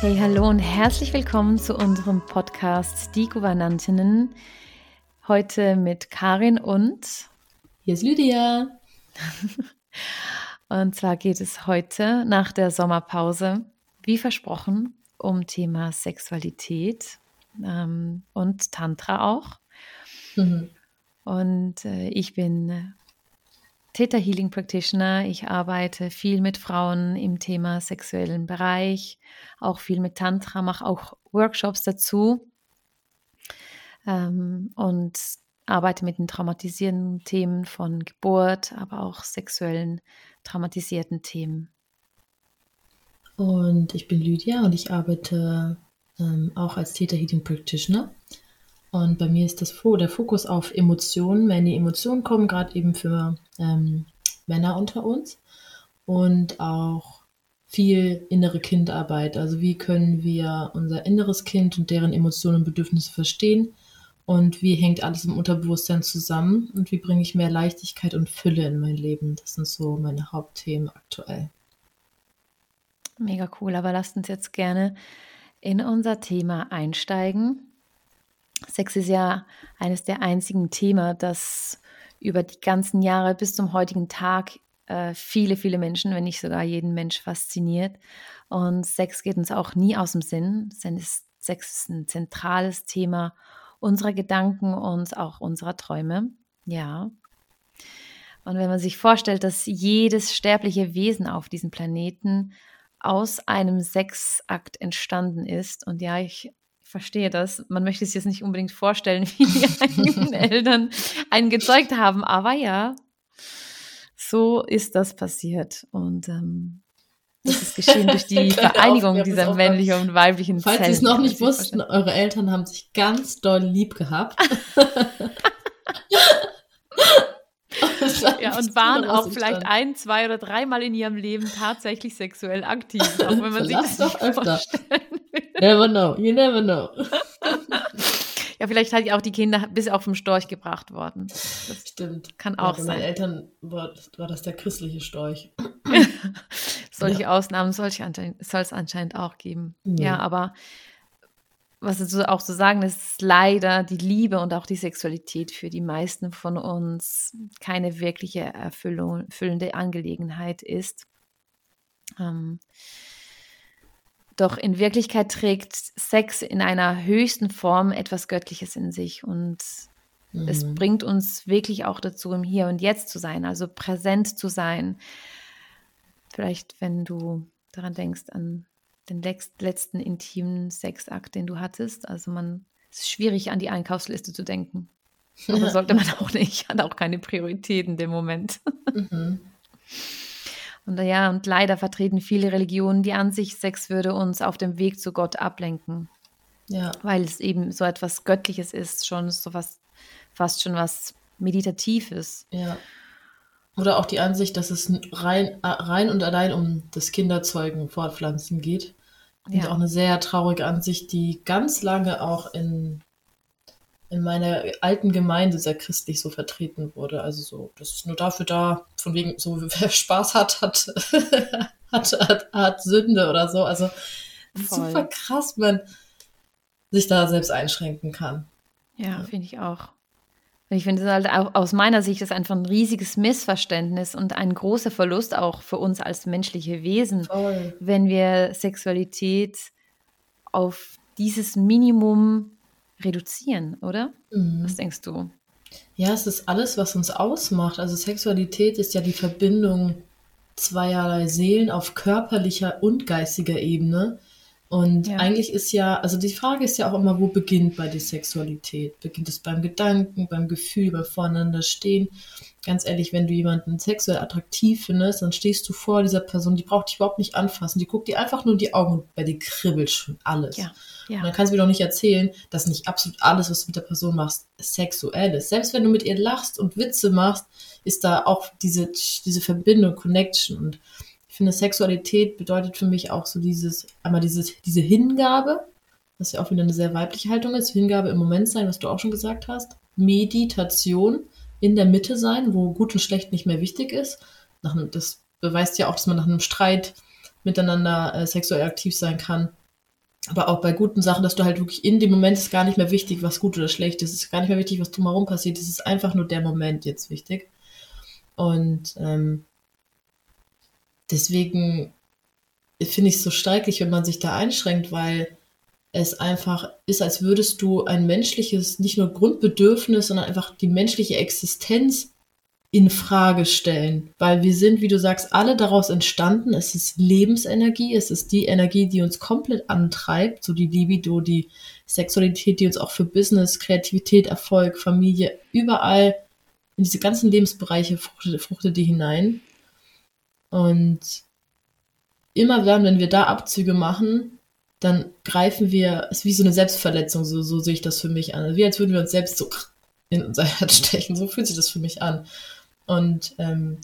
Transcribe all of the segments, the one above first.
Hey, hallo und herzlich willkommen zu unserem Podcast Die Gouvernantinnen. Heute mit Karin und hier ist Lydia. und zwar geht es heute nach der Sommerpause, wie versprochen, um Thema Sexualität ähm, und Tantra auch. Mhm. Und äh, ich bin Theta Healing Practitioner. Ich arbeite viel mit Frauen im Thema sexuellen Bereich, auch viel mit Tantra, mache auch Workshops dazu ähm, und arbeite mit den traumatisierenden Themen von Geburt, aber auch sexuellen traumatisierten Themen. Und ich bin Lydia und ich arbeite ähm, auch als Theta Healing Practitioner. Und bei mir ist das der Fokus auf Emotionen. Wenn die Emotionen kommen, gerade eben für ähm, Männer unter uns. Und auch viel innere Kindarbeit. Also wie können wir unser inneres Kind und deren Emotionen und Bedürfnisse verstehen? Und wie hängt alles im Unterbewusstsein zusammen? Und wie bringe ich mehr Leichtigkeit und Fülle in mein Leben? Das sind so meine Hauptthemen aktuell. Mega cool, aber lasst uns jetzt gerne in unser Thema einsteigen. Sex ist ja eines der einzigen Themen, das über die ganzen Jahre bis zum heutigen Tag äh, viele, viele Menschen, wenn nicht sogar jeden Mensch fasziniert. Und Sex geht uns auch nie aus dem Sinn. Sex ist ein zentrales Thema unserer Gedanken und auch unserer Träume. Ja. Und wenn man sich vorstellt, dass jedes sterbliche Wesen auf diesem Planeten aus einem Sexakt entstanden ist, und ja, ich verstehe das. Man möchte es jetzt nicht unbedingt vorstellen, wie die eigenen Eltern einen gezeugt haben, aber ja, so ist das passiert. Und ähm, das ist geschehen durch die Vereinigung dieser männlichen und weiblichen Falls Zellen. Sie es noch nicht wussten, eure Eltern haben sich ganz doll lieb gehabt. ja, und waren auch vielleicht ein, zwei oder dreimal in ihrem Leben tatsächlich sexuell aktiv, auch wenn man sich das doch öfter. vorstellen Never know, you never know. ja, vielleicht hat auch die Kinder bis auf den Storch gebracht worden. Das Stimmt. Kann auch ja, sein. Meinen Eltern war, war, das der christliche Storch. Solche ja. Ausnahmen soll es anscheinend auch geben. Ja, ja aber was so auch zu sagen ist, leider die Liebe und auch die Sexualität für die meisten von uns keine wirkliche erfüllende Angelegenheit ist. Ähm, doch in Wirklichkeit trägt Sex in einer höchsten Form etwas Göttliches in sich und mhm. es bringt uns wirklich auch dazu, im Hier und Jetzt zu sein, also präsent zu sein. Vielleicht, wenn du daran denkst, an den letzten intimen Sexakt, den du hattest. Also man es ist schwierig, an die Einkaufsliste zu denken. Aber sollte man auch nicht, hat auch keine Priorität in dem Moment. Mhm. Und ja, und leider vertreten viele Religionen die Ansicht, Sex würde uns auf dem Weg zu Gott ablenken. Ja. Weil es eben so etwas Göttliches ist, schon so was, fast schon was Meditatives. Ja. Oder auch die Ansicht, dass es rein, rein und allein um das Kinderzeugen, Fortpflanzen geht. Und ja. auch eine sehr traurige Ansicht, die ganz lange auch in in meiner alten Gemeinde sehr christlich so vertreten wurde. Also so, das ist nur dafür da, von wegen, so wer Spaß hat, hat, hat, hat, hat Sünde oder so. Also super krass, man sich da selbst einschränken kann. Ja, ja. finde ich auch. Ich finde es halt auch aus meiner Sicht ist einfach ein riesiges Missverständnis und ein großer Verlust auch für uns als menschliche Wesen, Voll. wenn wir Sexualität auf dieses Minimum reduzieren, oder? Mhm. Was denkst du? Ja, es ist alles, was uns ausmacht. Also Sexualität ist ja die Verbindung zweierlei Seelen auf körperlicher und geistiger Ebene. Und ja. eigentlich ist ja, also die Frage ist ja auch immer, wo beginnt bei der Sexualität? Beginnt es beim Gedanken, beim Gefühl, beim Voreinander stehen? Ganz ehrlich, wenn du jemanden sexuell attraktiv findest, dann stehst du vor dieser Person, die braucht dich überhaupt nicht anfassen, die guckt dir einfach nur in die Augen und bei dir kribbelt schon alles. Ja. Ja. Und dann kannst du mir doch nicht erzählen, dass nicht absolut alles, was du mit der Person machst, sexuell ist. Selbst wenn du mit ihr lachst und Witze machst, ist da auch diese, diese Verbindung, Connection und finde, Sexualität bedeutet für mich auch so dieses, einmal dieses, diese Hingabe, was ja auch wieder eine sehr weibliche Haltung ist, Hingabe im Moment sein, was du auch schon gesagt hast, Meditation, in der Mitte sein, wo gut und schlecht nicht mehr wichtig ist. Einem, das beweist ja auch, dass man nach einem Streit miteinander äh, sexuell aktiv sein kann. aber auch bei guten Sachen, dass du halt wirklich in dem Moment ist gar nicht mehr wichtig, was gut oder schlecht ist. Es ist gar nicht mehr wichtig, was drumherum passiert. Es ist einfach nur der Moment jetzt wichtig. Und ähm, deswegen finde ich es so streiklich, wenn man sich da einschränkt, weil es einfach ist, als würdest du ein menschliches, nicht nur Grundbedürfnis, sondern einfach die menschliche Existenz in Frage stellen, weil wir sind, wie du sagst, alle daraus entstanden. Es ist Lebensenergie, es ist die Energie, die uns komplett antreibt, so die Libido, die Sexualität, die uns auch für Business, Kreativität, Erfolg, Familie, überall in diese ganzen Lebensbereiche fruchtet, fruchtet die hinein. Und immer dann, wenn wir da Abzüge machen, dann greifen wir, es ist wie so eine Selbstverletzung, so, so sehe ich das für mich an. Wie als würden wir uns selbst so in unser Herz stechen, so fühlt sich das für mich an. Und ähm,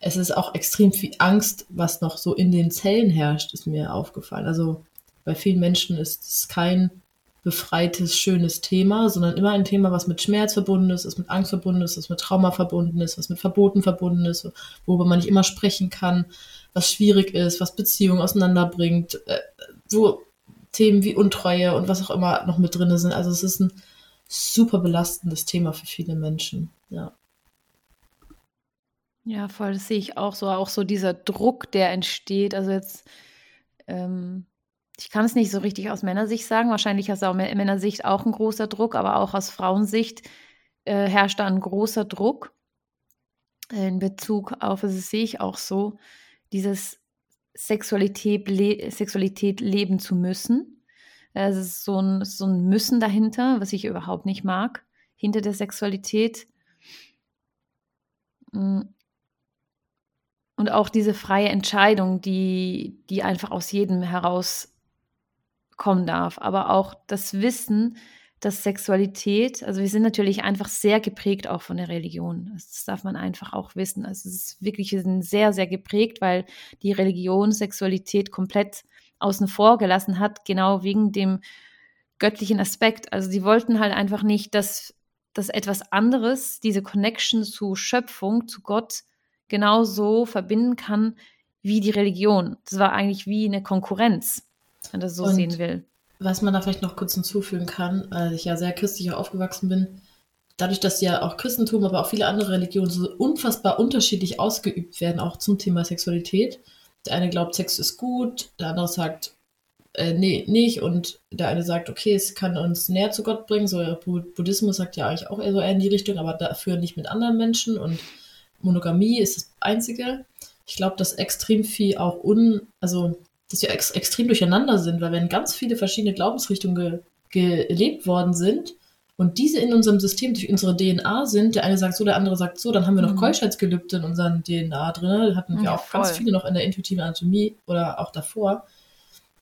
es ist auch extrem viel Angst, was noch so in den Zellen herrscht, ist mir aufgefallen. Also bei vielen Menschen ist es kein befreites, schönes Thema, sondern immer ein Thema, was mit Schmerz verbunden ist, was mit Angst verbunden ist, was mit Trauma verbunden ist, was mit Verboten verbunden ist, worüber man nicht immer sprechen kann, was schwierig ist, was Beziehungen auseinanderbringt, äh, wo Themen wie Untreue und was auch immer noch mit drin sind. Also es ist ein super belastendes Thema für viele Menschen, ja. Ja, voll, das sehe ich auch so. Auch so dieser Druck, der entsteht. Also jetzt, ähm, ich kann es nicht so richtig aus Männersicht sagen. Wahrscheinlich aus Männersicht auch ein großer Druck, aber auch aus Frauensicht äh, herrscht da ein großer Druck in Bezug auf, das sehe ich auch so, dieses Sexualität, le Sexualität leben zu müssen. Es ist so ein, so ein Müssen dahinter, was ich überhaupt nicht mag, hinter der Sexualität. Hm. Und auch diese freie Entscheidung, die, die einfach aus jedem herauskommen darf. Aber auch das Wissen, dass Sexualität, also wir sind natürlich einfach sehr geprägt auch von der Religion. Das darf man einfach auch wissen. Also es ist wirklich sehr, sehr geprägt, weil die Religion Sexualität komplett außen vor gelassen hat, genau wegen dem göttlichen Aspekt. Also sie wollten halt einfach nicht, dass, dass etwas anderes, diese Connection zu Schöpfung, zu Gott, genauso verbinden kann wie die Religion. Das war eigentlich wie eine Konkurrenz, wenn man das so Und sehen will. Was man da vielleicht noch kurz hinzufügen kann, weil ich ja sehr christlich aufgewachsen bin, dadurch, dass ja auch Christentum, aber auch viele andere Religionen so unfassbar unterschiedlich ausgeübt werden, auch zum Thema Sexualität. Der eine glaubt, Sex ist gut, der andere sagt, äh, nee, nicht. Und der eine sagt, okay, es kann uns näher zu Gott bringen. So Buddhismus sagt ja eigentlich auch eher so eher in die Richtung, aber dafür nicht mit anderen Menschen. Und Monogamie ist das Einzige. Ich glaube, dass extrem viel auch un, also dass wir ex extrem durcheinander sind, weil wenn ganz viele verschiedene Glaubensrichtungen ge gelebt worden sind und diese in unserem System durch unsere DNA sind, der eine sagt so, der andere sagt so, dann haben wir noch mhm. Keuschheitsgelübde in unserem DNA drin, da hatten wir ja, auch voll. ganz viele noch in der intuitiven Anatomie oder auch davor.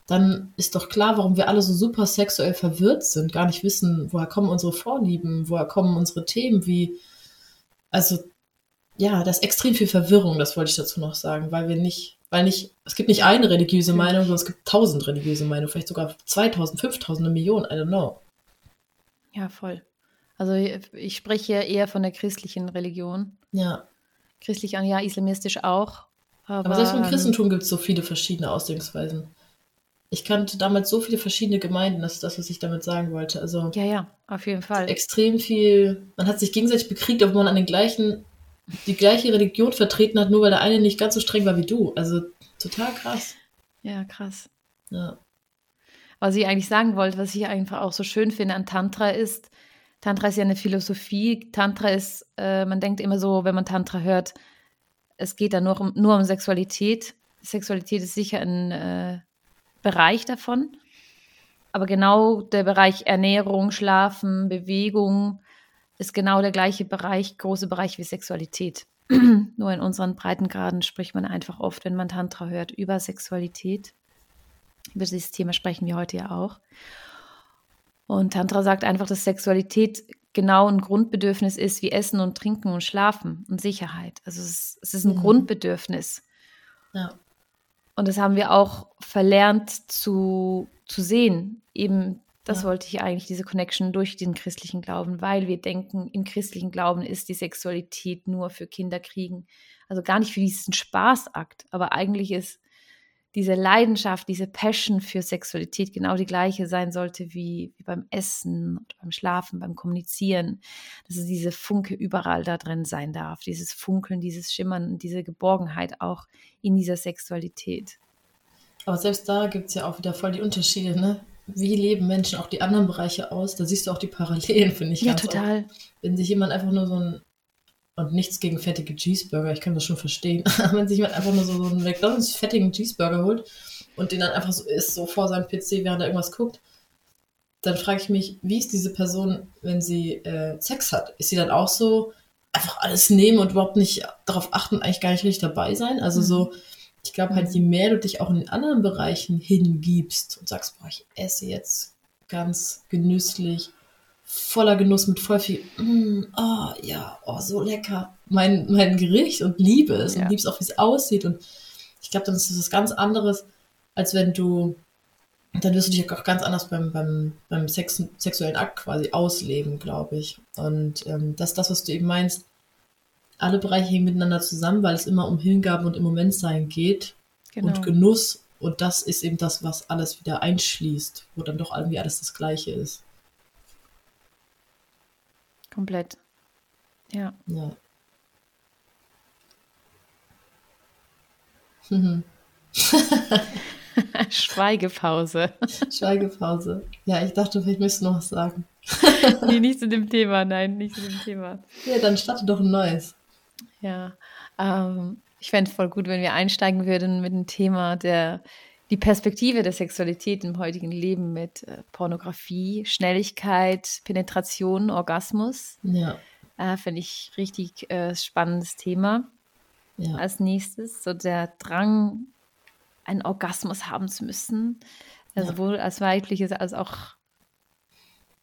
Dann ist doch klar, warum wir alle so super sexuell verwirrt sind, gar nicht wissen, woher kommen unsere Vorlieben, woher kommen unsere Themen, wie, also ja, da ist extrem viel Verwirrung, das wollte ich dazu noch sagen, weil wir nicht, weil nicht, es gibt nicht eine religiöse Meinung, sondern es gibt tausend religiöse Meinungen, vielleicht sogar 2000, 5000, eine Million, I don't know. Ja, voll. Also ich spreche eher von der christlichen Religion. Ja. Christlich an, ja, islamistisch auch. Aber, aber selbst im Christentum gibt es so viele verschiedene Ausdrucksweisen. Ich kannte damals so viele verschiedene Gemeinden, das ist das, was ich damit sagen wollte. Also ja, ja, auf jeden Fall. Extrem viel, man hat sich gegenseitig bekriegt, obwohl man an den gleichen die gleiche Religion vertreten hat, nur weil der eine nicht ganz so streng war wie du. Also total krass. Ja, krass. Ja. Was ich eigentlich sagen wollte, was ich einfach auch so schön finde an Tantra ist, Tantra ist ja eine Philosophie. Tantra ist, äh, man denkt immer so, wenn man Tantra hört, es geht da nur um, nur um Sexualität. Sexualität ist sicher ein äh, Bereich davon. Aber genau der Bereich Ernährung, Schlafen, Bewegung, ist genau der gleiche Bereich, große Bereich wie Sexualität. Nur in unseren Breitengraden spricht man einfach oft, wenn man Tantra hört, über Sexualität. Über dieses Thema sprechen wir heute ja auch. Und Tantra sagt einfach, dass Sexualität genau ein Grundbedürfnis ist wie Essen und Trinken und Schlafen und Sicherheit. Also es, es ist ein mhm. Grundbedürfnis. Ja. Und das haben wir auch verlernt zu, zu sehen. Eben das ja. wollte ich eigentlich, diese Connection durch den christlichen Glauben, weil wir denken, im christlichen Glauben ist die Sexualität nur für Kinderkriegen. Also gar nicht für diesen Spaßakt, aber eigentlich ist diese Leidenschaft, diese Passion für Sexualität genau die gleiche sein sollte wie, wie beim Essen beim Schlafen, beim Kommunizieren. Dass es diese Funke überall da drin sein darf, dieses Funkeln, dieses Schimmern, diese Geborgenheit auch in dieser Sexualität. Aber selbst da gibt es ja auch wieder voll die Unterschiede, ne? Wie leben Menschen auch die anderen Bereiche aus? Da siehst du auch die Parallelen, finde ich. Ja, total. Oft. Wenn sich jemand einfach nur so ein und nichts gegen fettige Cheeseburger, ich kann das schon verstehen. Aber wenn sich jemand einfach nur so, so einen McDonalds fettigen Cheeseburger holt und den dann einfach so isst, so vor seinem PC, während er irgendwas guckt, dann frage ich mich, wie ist diese Person, wenn sie äh, Sex hat? Ist sie dann auch so einfach alles nehmen und überhaupt nicht darauf achten, eigentlich gar nicht richtig dabei sein? Also mhm. so, ich glaube halt, je mehr du dich auch in den anderen Bereichen hingibst und sagst, boah, ich esse jetzt ganz genüsslich voller Genuss mit voll viel, mm, oh ja, oh, so lecker, mein, mein Gericht und liebe es ja. und liebe es auch, wie es aussieht. Und ich glaube, dann ist das was ganz anderes, als wenn du, dann wirst du dich auch ganz anders beim, beim, beim Sex, sexuellen Akt quasi ausleben, glaube ich. Und ähm, das ist das, was du eben meinst. Alle Bereiche hängen miteinander zusammen, weil es immer um Hingaben und im Moment sein geht genau. und Genuss. Und das ist eben das, was alles wieder einschließt, wo dann doch irgendwie alles das Gleiche ist. Komplett. Ja. Ja. Schweigepause. Schweigepause. Ja, ich dachte, vielleicht müsstest du noch was sagen. nee, nicht zu dem Thema, nein, nicht zu dem Thema. Ja, dann starte doch ein neues. Ja, ähm, ich fände es voll gut, wenn wir einsteigen würden mit dem Thema der die Perspektive der Sexualität im heutigen Leben mit äh, Pornografie, Schnelligkeit, Penetration, Orgasmus. Ja. Äh, Finde ich richtig äh, spannendes Thema. Ja. Als nächstes, so der Drang, einen Orgasmus haben zu müssen, ja. sowohl als weibliches als auch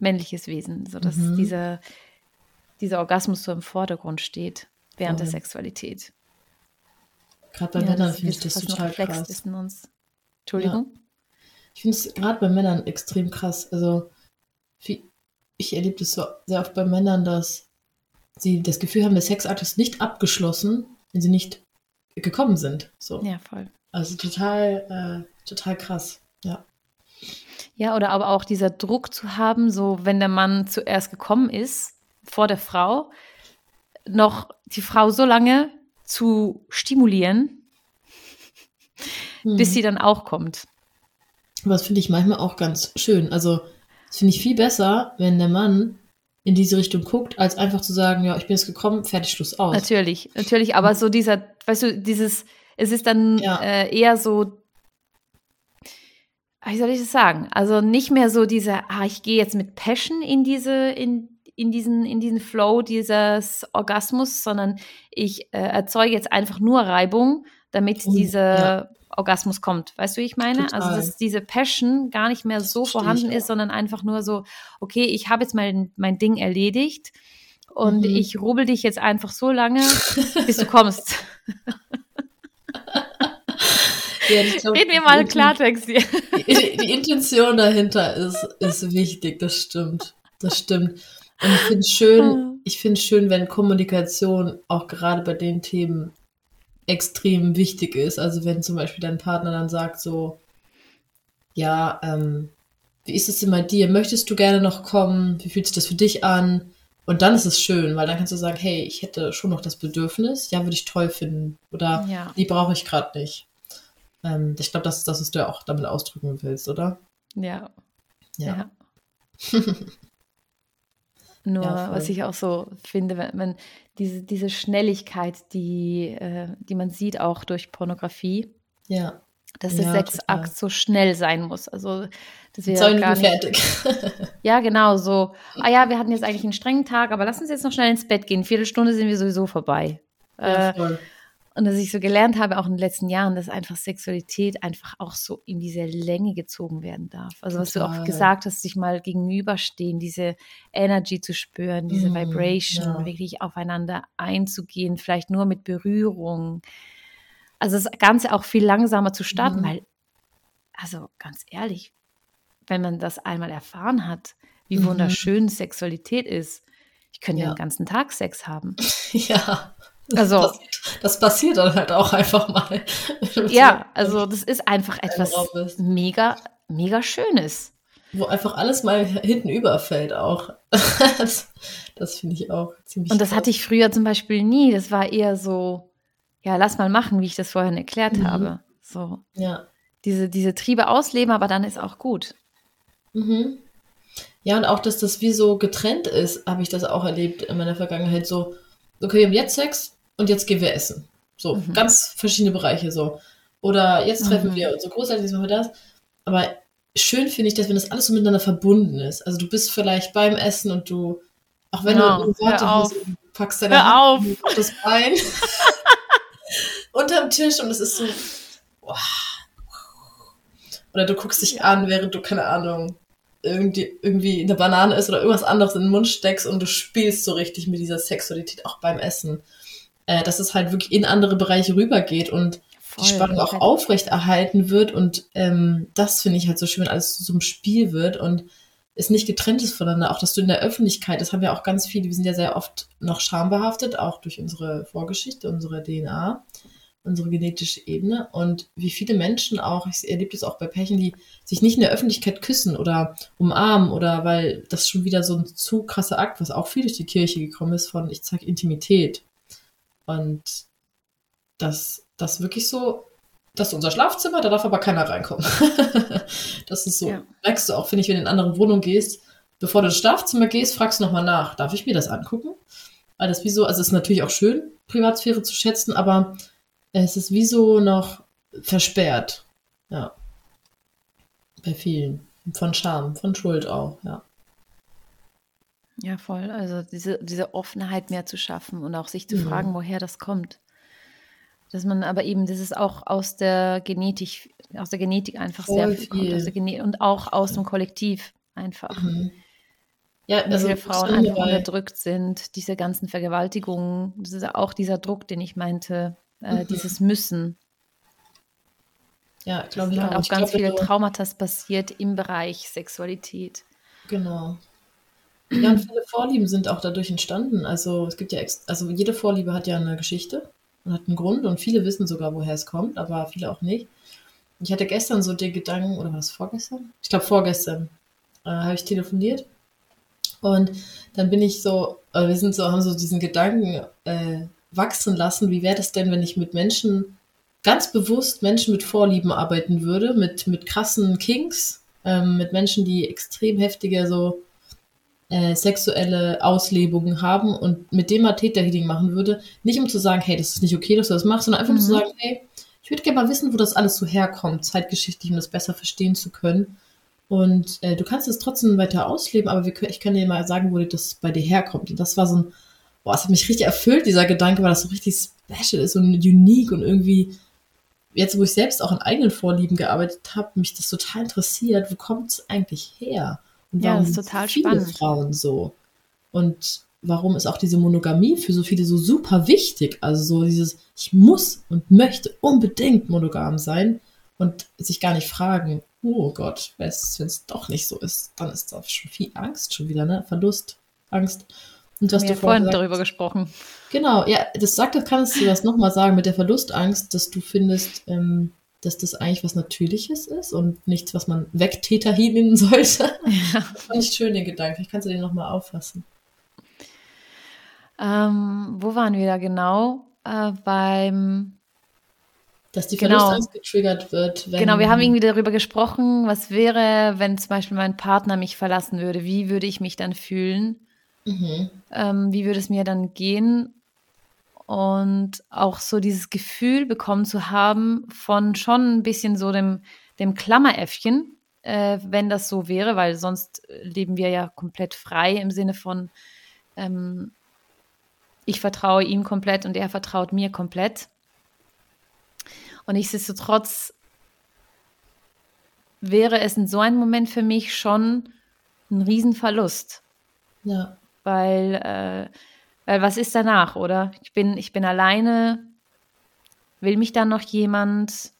männliches Wesen, sodass mhm. dieser, dieser Orgasmus so im Vordergrund steht während oh. der Sexualität. Gerade bei ja, Männern finde ich das total krass. Ist in uns. Entschuldigung? Ja. Ich finde es gerade bei Männern extrem krass. Also, ich erlebe das so sehr oft bei Männern, dass sie das Gefühl haben, der Sexakt ist nicht abgeschlossen, wenn sie nicht gekommen sind. So. Ja, voll. Also total, äh, total krass. Ja. Ja, oder aber auch dieser Druck zu haben, so wenn der Mann zuerst gekommen ist, vor der Frau, noch die Frau so lange zu stimulieren, mhm. bis sie dann auch kommt. Aber das finde ich manchmal auch ganz schön. Also, das finde ich viel besser, wenn der Mann in diese Richtung guckt, als einfach zu sagen, ja, ich bin jetzt gekommen, fertig, Schluss aus. Natürlich, natürlich, aber so dieser, weißt du, dieses, es ist dann ja. äh, eher so, wie soll ich das sagen? Also nicht mehr so diese, ah, ich gehe jetzt mit Passion in diese, in, in diesen, in diesen Flow dieses Orgasmus, sondern ich äh, erzeuge jetzt einfach nur Reibung, damit oh, diese ja. Orgasmus kommt. Weißt du, wie ich meine? Total. Also, dass diese Passion gar nicht mehr so vorhanden ist, sondern einfach nur so, okay, ich habe jetzt mein, mein Ding erledigt und mhm. ich rubbel dich jetzt einfach so lange, bis du kommst. Ja, glaub, Reden wir mal Klartext hier. Die, die, Intention dahinter ist, ist wichtig, das stimmt. Das stimmt. Und ich finde es schön, ich finde schön, wenn Kommunikation auch gerade bei den Themen extrem wichtig ist. Also wenn zum Beispiel dein Partner dann sagt so, ja, ähm, wie ist es denn bei dir? Möchtest du gerne noch kommen? Wie fühlt sich das für dich an? Und dann ist es schön, weil dann kannst du sagen, hey, ich hätte schon noch das Bedürfnis, ja, würde ich toll finden. Oder ja. die brauche ich gerade nicht. Ähm, ich glaube, das ist das, was du ja auch damit ausdrücken willst, oder? Ja. Ja. ja. Nur, ja, was ich auch so finde, wenn man diese, diese Schnelligkeit, die, äh, die man sieht auch durch Pornografie. Ja. Dass der ja, Sexakt so schnell sein muss. Also, dass wir Sollen gar nicht, fertig. ja, genau, so. Ah ja, wir hatten jetzt eigentlich einen strengen Tag, aber lass uns jetzt noch schnell ins Bett gehen. Viertelstunde sind wir sowieso vorbei. Ja, äh, voll. Und dass ich so gelernt habe, auch in den letzten Jahren, dass einfach Sexualität einfach auch so in diese Länge gezogen werden darf. Also Total. was du auch gesagt hast, sich mal gegenüberstehen, diese Energy zu spüren, diese mm, Vibration, ja. wirklich aufeinander einzugehen, vielleicht nur mit Berührung. Also das Ganze auch viel langsamer zu starten, mm. weil, also ganz ehrlich, wenn man das einmal erfahren hat, wie mhm. wunderschön Sexualität ist, ich könnte ja. den ganzen Tag Sex haben. Ja. Also, das, das, passiert dann halt auch einfach mal. Ja, also das ist einfach etwas mega, mega Schönes. Wo einfach alles mal hinten überfällt auch. das, das finde ich auch ziemlich Und das toll. hatte ich früher zum Beispiel nie. Das war eher so, ja, lass mal machen, wie ich das vorhin erklärt mhm. habe. So. Ja. Diese, diese Triebe ausleben, aber dann ist auch gut. Mhm. Ja, und auch, dass das wie so getrennt ist, habe ich das auch erlebt in meiner Vergangenheit. So, okay, wir haben jetzt Sex und jetzt gehen wir essen. So, mhm. ganz verschiedene Bereiche so. Oder jetzt treffen mhm. wir uns so großartig machen wir das. Aber schön finde ich, dass wenn das alles so miteinander verbunden ist. Also du bist vielleicht beim Essen und du, auch wenn ja, du Worte packst deine hör auf. auf das Bein unterm Tisch und es ist so. Wow. Oder du guckst dich an, während du, keine Ahnung, irgendwie, irgendwie eine Banane isst oder irgendwas anderes in den Mund steckst und du spielst so richtig mit dieser Sexualität auch beim Essen. Äh, dass es halt wirklich in andere Bereiche rübergeht und Voll, die Spannung auch aufrechterhalten wird. Und ähm, das finde ich halt so schön, wenn alles zu so einem Spiel wird und es nicht getrennt ist voneinander. Auch dass du in der Öffentlichkeit, das haben ja auch ganz viele, wir sind ja sehr oft noch schambehaftet, auch durch unsere Vorgeschichte, unsere DNA unsere genetische Ebene und wie viele Menschen auch, ich erlebe das auch bei Pärchen, die sich nicht in der Öffentlichkeit küssen oder umarmen oder weil das schon wieder so ein zu krasser Akt, was auch viel durch die Kirche gekommen ist, von ich zeige Intimität. Und das, das wirklich so, das ist unser Schlafzimmer, da darf aber keiner reinkommen. das ist so, ja. merkst du auch, finde ich, wenn du in eine andere Wohnung gehst, bevor du ins Schlafzimmer gehst, fragst du nochmal nach, darf ich mir das angucken? Weil das wie so, also es ist natürlich auch schön, Privatsphäre zu schätzen, aber es ist wie so noch versperrt. Ja. Bei vielen. Von Scham, von Schuld auch, ja. Ja, voll. Also diese, diese Offenheit mehr zu schaffen und auch sich zu mhm. fragen, woher das kommt. Dass man aber eben, das ist auch aus der Genetik, aus der Genetik einfach voll sehr viel, viel. Aus der Gene und auch aus dem Kollektiv einfach. Mhm. Ja, also viele Frauen einfach unterdrückt sind, diese ganzen Vergewaltigungen, das ist auch dieser Druck, den ich meinte, äh, mhm. dieses Müssen. Ja, glaube ich auch. auch ganz viele Traumata passiert im Bereich Sexualität. Genau. Ja, und viele Vorlieben sind auch dadurch entstanden. Also es gibt ja, also jede Vorliebe hat ja eine Geschichte und hat einen Grund und viele wissen sogar, woher es kommt, aber viele auch nicht. Ich hatte gestern so den Gedanken, oder war es vorgestern? Ich glaube vorgestern, äh, habe ich telefoniert und dann bin ich so, äh, wir sind so, haben so diesen Gedanken äh, wachsen lassen. Wie wäre das denn, wenn ich mit Menschen, ganz bewusst Menschen mit Vorlieben arbeiten würde, mit, mit krassen Kinks, ähm, mit Menschen, die extrem heftige so äh, sexuelle Auslebungen haben und mit dem mal Täterhealing machen würde, nicht um zu sagen, hey, das ist nicht okay, dass du das machst, sondern einfach mhm. um zu sagen, hey, ich würde gerne mal wissen, wo das alles so herkommt, zeitgeschichtlich, um das besser verstehen zu können. Und äh, du kannst es trotzdem weiter ausleben, aber wir, ich kann dir mal sagen, wo das bei dir herkommt. Und das war so ein boah, es hat mich richtig erfüllt, dieser Gedanke, weil das so richtig special ist und unique und irgendwie, jetzt wo ich selbst auch in eigenen Vorlieben gearbeitet habe, mich das total interessiert, wo kommt es eigentlich her? Und ja, das ist total viele spannend. Frauen so? Und warum ist auch diese Monogamie für so viele so super wichtig? Also so dieses, ich muss und möchte unbedingt monogam sein und sich gar nicht fragen, oh Gott, wenn es doch nicht so ist, dann ist da schon viel Angst schon wieder, ne? Verlust, Angst. Und was du vorhin gesagt, darüber gesprochen. Genau, ja, das sagt, kannst du das nochmal sagen mit der Verlustangst, dass du findest, ähm, dass das eigentlich was Natürliches ist und nichts, was man Wegtäter nennen sollte. Ja. Fand ich schön, den Gedanken. Vielleicht kannst du den nochmal auffassen. Ähm, wo waren wir da genau? Äh, beim dass die. Verlustangst genau. getriggert wird. genau, wir haben irgendwie darüber gesprochen, was wäre, wenn zum Beispiel mein Partner mich verlassen würde, wie würde ich mich dann fühlen? Mhm. Ähm, wie würde es mir dann gehen? Und auch so dieses Gefühl bekommen zu haben von schon ein bisschen so dem, dem Klammeräffchen, äh, wenn das so wäre, weil sonst leben wir ja komplett frei im Sinne von, ähm, ich vertraue ihm komplett und er vertraut mir komplett. Und nichtsdestotrotz wäre es in so einem Moment für mich schon ein Riesenverlust. Ja. Weil, äh, weil was ist danach, oder? Ich bin, ich bin alleine. Will mich dann noch jemand?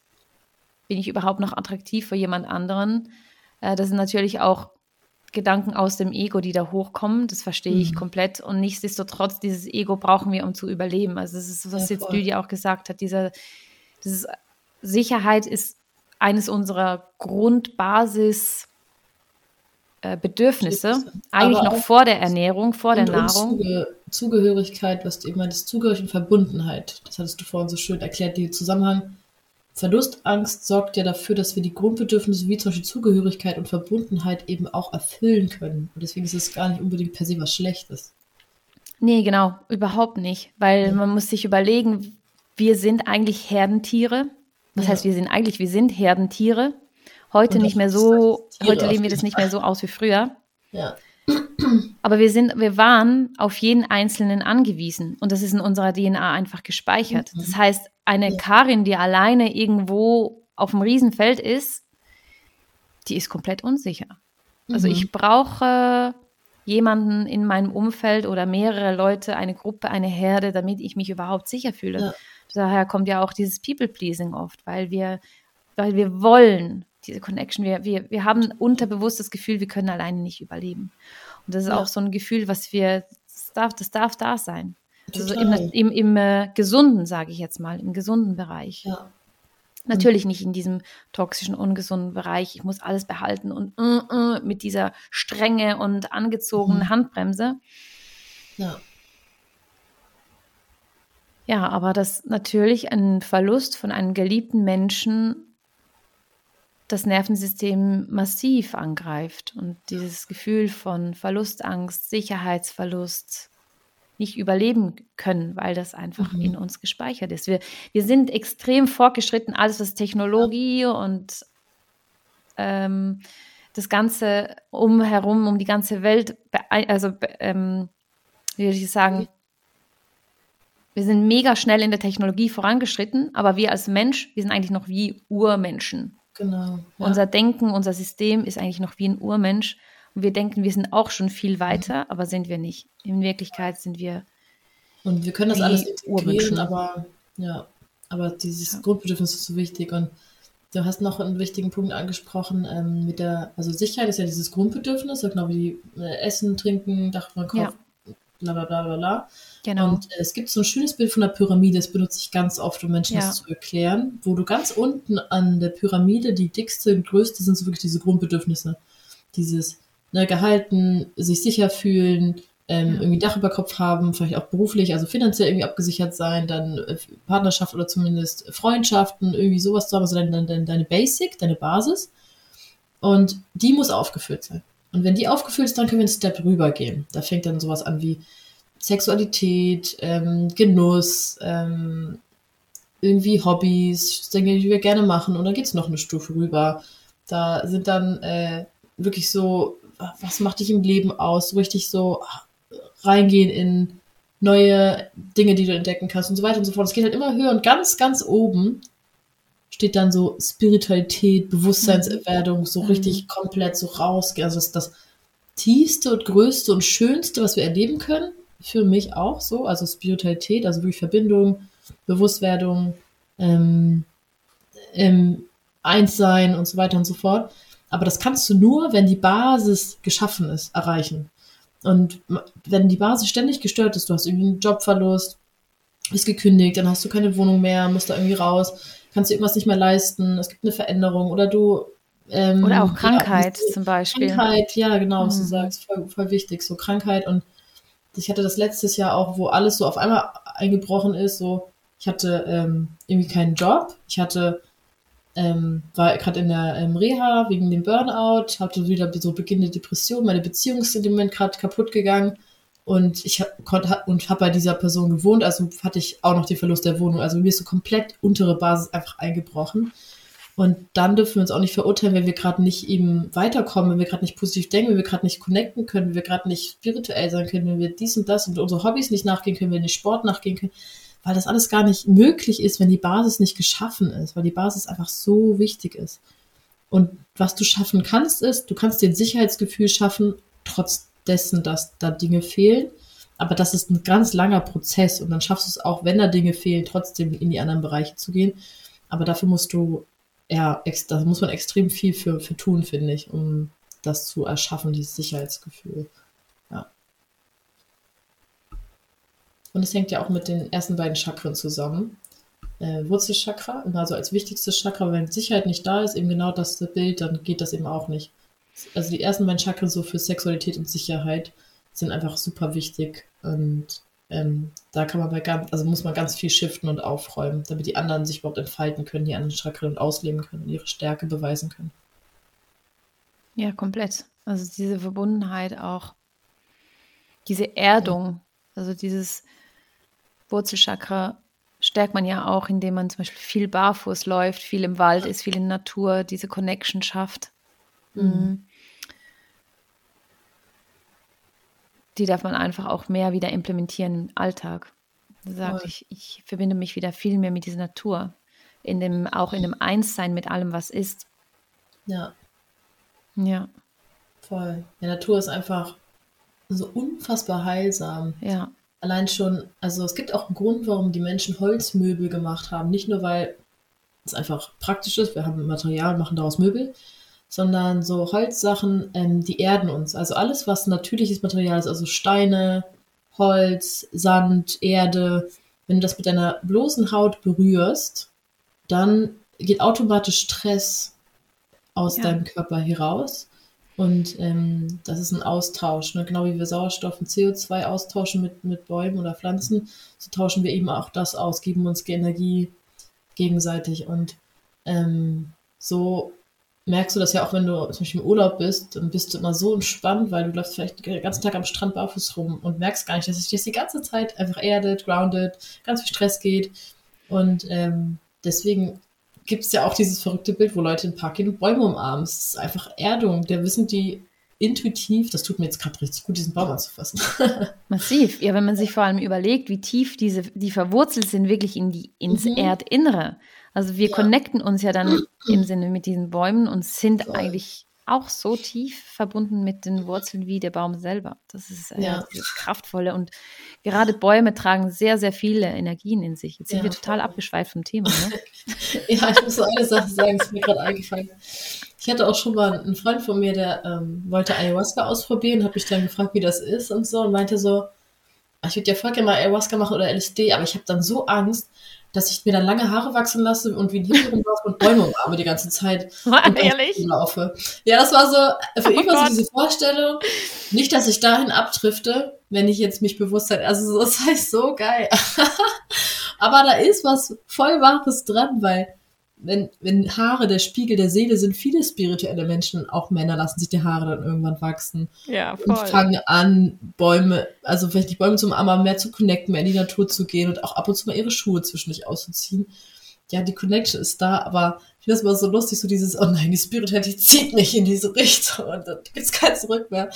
Bin ich überhaupt noch attraktiv für jemand anderen? Äh, das sind natürlich auch Gedanken aus dem Ego, die da hochkommen. Das verstehe ich mhm. komplett. Und nichtsdestotrotz, dieses Ego brauchen wir, um zu überleben. Also das ist, was ja, jetzt Lydia auch gesagt hat, dieser, dieses Sicherheit ist eines unserer Grundbasis äh, Bedürfnisse, eigentlich noch vor der Ernährung, vor der Nahrung. Zuge Zugehörigkeit, was du eben meintest, Zugehörigkeit und Verbundenheit. Das hattest du vorhin so schön erklärt, die Zusammenhang. Verlustangst sorgt ja dafür, dass wir die Grundbedürfnisse wie zum Beispiel Zugehörigkeit und Verbundenheit eben auch erfüllen können. Und deswegen ist es gar nicht unbedingt per se was Schlechtes. Nee, genau, überhaupt nicht. Weil ja. man muss sich überlegen, wir sind eigentlich Herdentiere. Was ja. heißt, wir sind eigentlich, wir sind Herdentiere. Heute nicht mehr so, heute leben wir das nicht mehr so aus wie früher. Ja. Aber wir sind, wir waren auf jeden Einzelnen angewiesen und das ist in unserer DNA einfach gespeichert. Mhm. Das heißt, eine ja. Karin, die alleine irgendwo auf dem Riesenfeld ist, die ist komplett unsicher. Also mhm. ich brauche jemanden in meinem Umfeld oder mehrere Leute, eine Gruppe, eine Herde, damit ich mich überhaupt sicher fühle. Ja. Daher kommt ja auch dieses People-Pleasing oft, weil wir, weil wir wollen diese Connection. Wir, wir, wir haben unterbewusst das Gefühl, wir können alleine nicht überleben. Und das ist ja. auch so ein Gefühl, was wir, das darf, das darf da sein. Also im, im, im äh, gesunden, sage ich jetzt mal, im gesunden Bereich. Ja. Natürlich nicht in diesem toxischen, ungesunden Bereich. Ich muss alles behalten und uh, uh, mit dieser Strenge und angezogenen mhm. Handbremse. Ja. Ja, aber das natürlich ein Verlust von einem geliebten Menschen das Nervensystem massiv angreift und dieses Gefühl von Verlustangst, Sicherheitsverlust nicht überleben können, weil das einfach mhm. in uns gespeichert ist. Wir, wir sind extrem fortgeschritten, alles was Technologie ja. und ähm, das Ganze umherum, um die ganze Welt, also ähm, wie würde ich sagen, wir sind mega schnell in der Technologie vorangeschritten, aber wir als Mensch, wir sind eigentlich noch wie Urmenschen. Genau. Ja. Unser Denken, unser System ist eigentlich noch wie ein Urmensch. Und wir denken, wir sind auch schon viel weiter, mhm. aber sind wir nicht. In Wirklichkeit sind wir. Und wir können das alles integrieren, aber ja, aber dieses ja. Grundbedürfnis ist so wichtig. Und du hast noch einen wichtigen Punkt angesprochen ähm, mit der, also Sicherheit ist ja dieses Grundbedürfnis, genau wie äh, Essen, Trinken, Dach über Kopf, ja bla bla bla bla. Genau. Und äh, es gibt so ein schönes Bild von der Pyramide, das benutze ich ganz oft, um Menschen ja. das zu erklären, wo du ganz unten an der Pyramide, die dickste und größte sind so wirklich diese Grundbedürfnisse. Dieses ne, gehalten, sich sicher fühlen, ähm, ja. irgendwie Dach über Kopf haben, vielleicht auch beruflich, also finanziell irgendwie abgesichert sein, dann äh, Partnerschaft oder zumindest Freundschaften, irgendwie sowas zu haben, also deine, deine, deine Basic, deine Basis. Und die muss aufgefüllt sein. Und wenn die aufgefüllt ist, dann können wir einen Step rübergehen. Da fängt dann sowas an wie Sexualität, ähm, Genuss, ähm, irgendwie Hobbys, Dinge, die wir gerne machen. Und dann geht es noch eine Stufe rüber. Da sind dann äh, wirklich so, was macht dich im Leben aus? So richtig so reingehen in neue Dinge, die du entdecken kannst und so weiter und so fort. Es geht halt immer höher und ganz, ganz oben steht dann so Spiritualität, Bewusstseinserwerdung, so mhm. richtig komplett so rausgehen. Also das ist das tiefste und größte und schönste, was wir erleben können. Für mich auch so. Also Spiritualität, also wirklich Verbindung, Bewusstwerdung, ähm, ähm, Einssein und so weiter und so fort. Aber das kannst du nur, wenn die Basis geschaffen ist, erreichen. Und wenn die Basis ständig gestört ist, du hast irgendwie einen Jobverlust, bist gekündigt, dann hast du keine Wohnung mehr, musst da irgendwie raus, kannst dir irgendwas nicht mehr leisten, es gibt eine Veränderung oder du. Ähm, oder auch Krankheit ja, zum Beispiel. Krankheit, ja, genau, was mhm. du sagst, voll, voll wichtig. So Krankheit und ich hatte das letztes Jahr auch, wo alles so auf einmal eingebrochen ist. So, ich hatte ähm, irgendwie keinen Job, ich hatte ähm, war gerade in der ähm, Reha wegen dem Burnout, hatte wieder so beginnende Depression, meine Beziehung ist in dem Moment gerade kaputt gegangen und ich konnte und habe bei dieser Person gewohnt, also hatte ich auch noch den Verlust der Wohnung. Also mir ist so komplett untere Basis einfach eingebrochen. Und dann dürfen wir uns auch nicht verurteilen, wenn wir gerade nicht eben weiterkommen, wenn wir gerade nicht positiv denken, wenn wir gerade nicht connecten können, wenn wir gerade nicht spirituell sein können, wenn wir dies und das und unsere Hobbys nicht nachgehen können, wenn wir nicht Sport nachgehen können, weil das alles gar nicht möglich ist, wenn die Basis nicht geschaffen ist, weil die Basis einfach so wichtig ist. Und was du schaffen kannst, ist, du kannst dir ein Sicherheitsgefühl schaffen, trotz dessen, dass da Dinge fehlen. Aber das ist ein ganz langer Prozess und dann schaffst du es auch, wenn da Dinge fehlen, trotzdem in die anderen Bereiche zu gehen. Aber dafür musst du, ja, da muss man extrem viel für, für tun, finde ich, um das zu erschaffen, dieses Sicherheitsgefühl. Ja. Und es hängt ja auch mit den ersten beiden Chakren zusammen. Äh, Wurzelchakra, also als wichtigstes Chakra, wenn Sicherheit nicht da ist, eben genau das Bild, dann geht das eben auch nicht. Also die ersten beiden Chakren so für Sexualität und Sicherheit sind einfach super wichtig und ähm, da kann man bei ganz, also muss man ganz viel shiften und aufräumen, damit die anderen sich überhaupt entfalten können, die anderen Chakren und ausleben können und ihre Stärke beweisen können. Ja, komplett. Also diese Verbundenheit auch, diese Erdung, also dieses Wurzelchakra stärkt man ja auch, indem man zum Beispiel viel barfuß läuft, viel im Wald ist, viel in Natur, diese Connection schafft. Mhm. mhm. Die darf man einfach auch mehr wieder implementieren im Alltag. Sagt, ich, ich verbinde mich wieder viel mehr mit dieser Natur, in dem, auch in dem Einssein mit allem, was ist. Ja. Ja. Voll. Die Natur ist einfach so unfassbar heilsam. Ja. Allein schon, also es gibt auch einen Grund, warum die Menschen Holzmöbel gemacht haben. Nicht nur, weil es einfach praktisch ist, wir haben Material, machen daraus Möbel, sondern so Holzsachen, ähm, die erden uns. Also alles, was natürliches Material ist, also Steine, Holz, Sand, Erde, wenn du das mit deiner bloßen Haut berührst, dann geht automatisch Stress aus ja. deinem Körper heraus. Und ähm, das ist ein Austausch. Ne? Genau wie wir Sauerstoff und CO2 austauschen mit, mit Bäumen oder Pflanzen, so tauschen wir eben auch das aus, geben uns Energie gegenseitig. Und ähm, so merkst du das ja auch, wenn du zum Beispiel im Urlaub bist, dann bist du immer so entspannt, weil du läufst vielleicht den ganzen Tag am Strand barfuß rum und merkst gar nicht, dass sich das die ganze Zeit einfach erdet, grounded, ganz viel Stress geht. Und ähm, deswegen gibt es ja auch dieses verrückte Bild, wo Leute im Park gehen und Bäume umarmen. Es ist einfach Erdung. Da wissen die intuitiv, das tut mir jetzt gerade richtig gut, diesen Baum anzufassen. Massiv. Ja, wenn man sich vor allem überlegt, wie tief diese, die verwurzelt sind, wirklich in die, ins mhm. Erdinnere. Also wir ja. connecten uns ja dann im Sinne mit diesen Bäumen und sind Voll. eigentlich auch so tief verbunden mit den Wurzeln wie der Baum selber. Das ist äh, ja. Kraftvolle. Und gerade Bäume tragen sehr, sehr viele Energien in sich. Jetzt sind ja, wir total voll. abgeschweift vom Thema. Ne? ja, ich muss so eine Sache sagen, ist mir gerade eingefallen. Ich hatte auch schon mal einen Freund von mir, der ähm, wollte Ayahuasca ausprobieren, hat mich dann gefragt, wie das ist und so und meinte so, ah, ich würde ja voll gerne mal Ayahuasca machen oder LSD, aber ich habe dann so Angst, dass ich mir dann lange Haare wachsen lasse und wie ein Hippie rumlaufe und Bäume umarme die ganze Zeit. und Ehrlich? Laufe. Ja, das war so, für oh ihn war so diese Vorstellung, nicht, dass ich dahin abdrifte, wenn ich jetzt mich bewusst halt, also das heißt so geil. Aber da ist was voll Wahres dran, weil wenn, wenn Haare der Spiegel der Seele sind, viele spirituelle Menschen, auch Männer, lassen sich die Haare dann irgendwann wachsen. Ja, voll. Und fangen an, Bäume, also vielleicht die Bäume zum Armer mehr zu connecten, mehr in die Natur zu gehen und auch ab und zu mal ihre Schuhe zwischendurch auszuziehen. Ja, die Connection ist da, aber ich finde es immer so lustig, so dieses, oh nein, die Spiritualität zieht mich in diese Richtung und dann gibt's kein Zurück mehr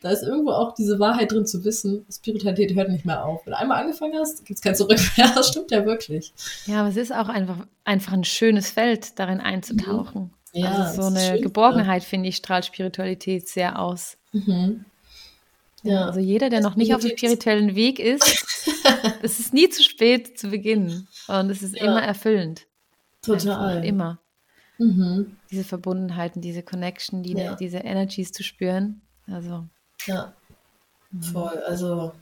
da ist irgendwo auch diese Wahrheit drin zu wissen, Spiritualität hört nicht mehr auf. Wenn du einmal angefangen hast, gibt es kein Zurück mehr. Das stimmt ja wirklich. Ja, aber es ist auch einfach, einfach ein schönes Feld, darin einzutauchen. Mhm. Ja, also so eine schön, Geborgenheit, ja. finde ich, strahlt Spiritualität sehr aus. Mhm. Ja. Also jeder, der noch nicht auf dem spirituellen Weg ist, es ist nie zu spät zu beginnen. Und es ist ja. immer erfüllend. Total. Einfach immer. Mhm. Diese Verbundenheiten, diese Connection, die, ja. diese Energies zu spüren. Also ja, mhm. voll. Also,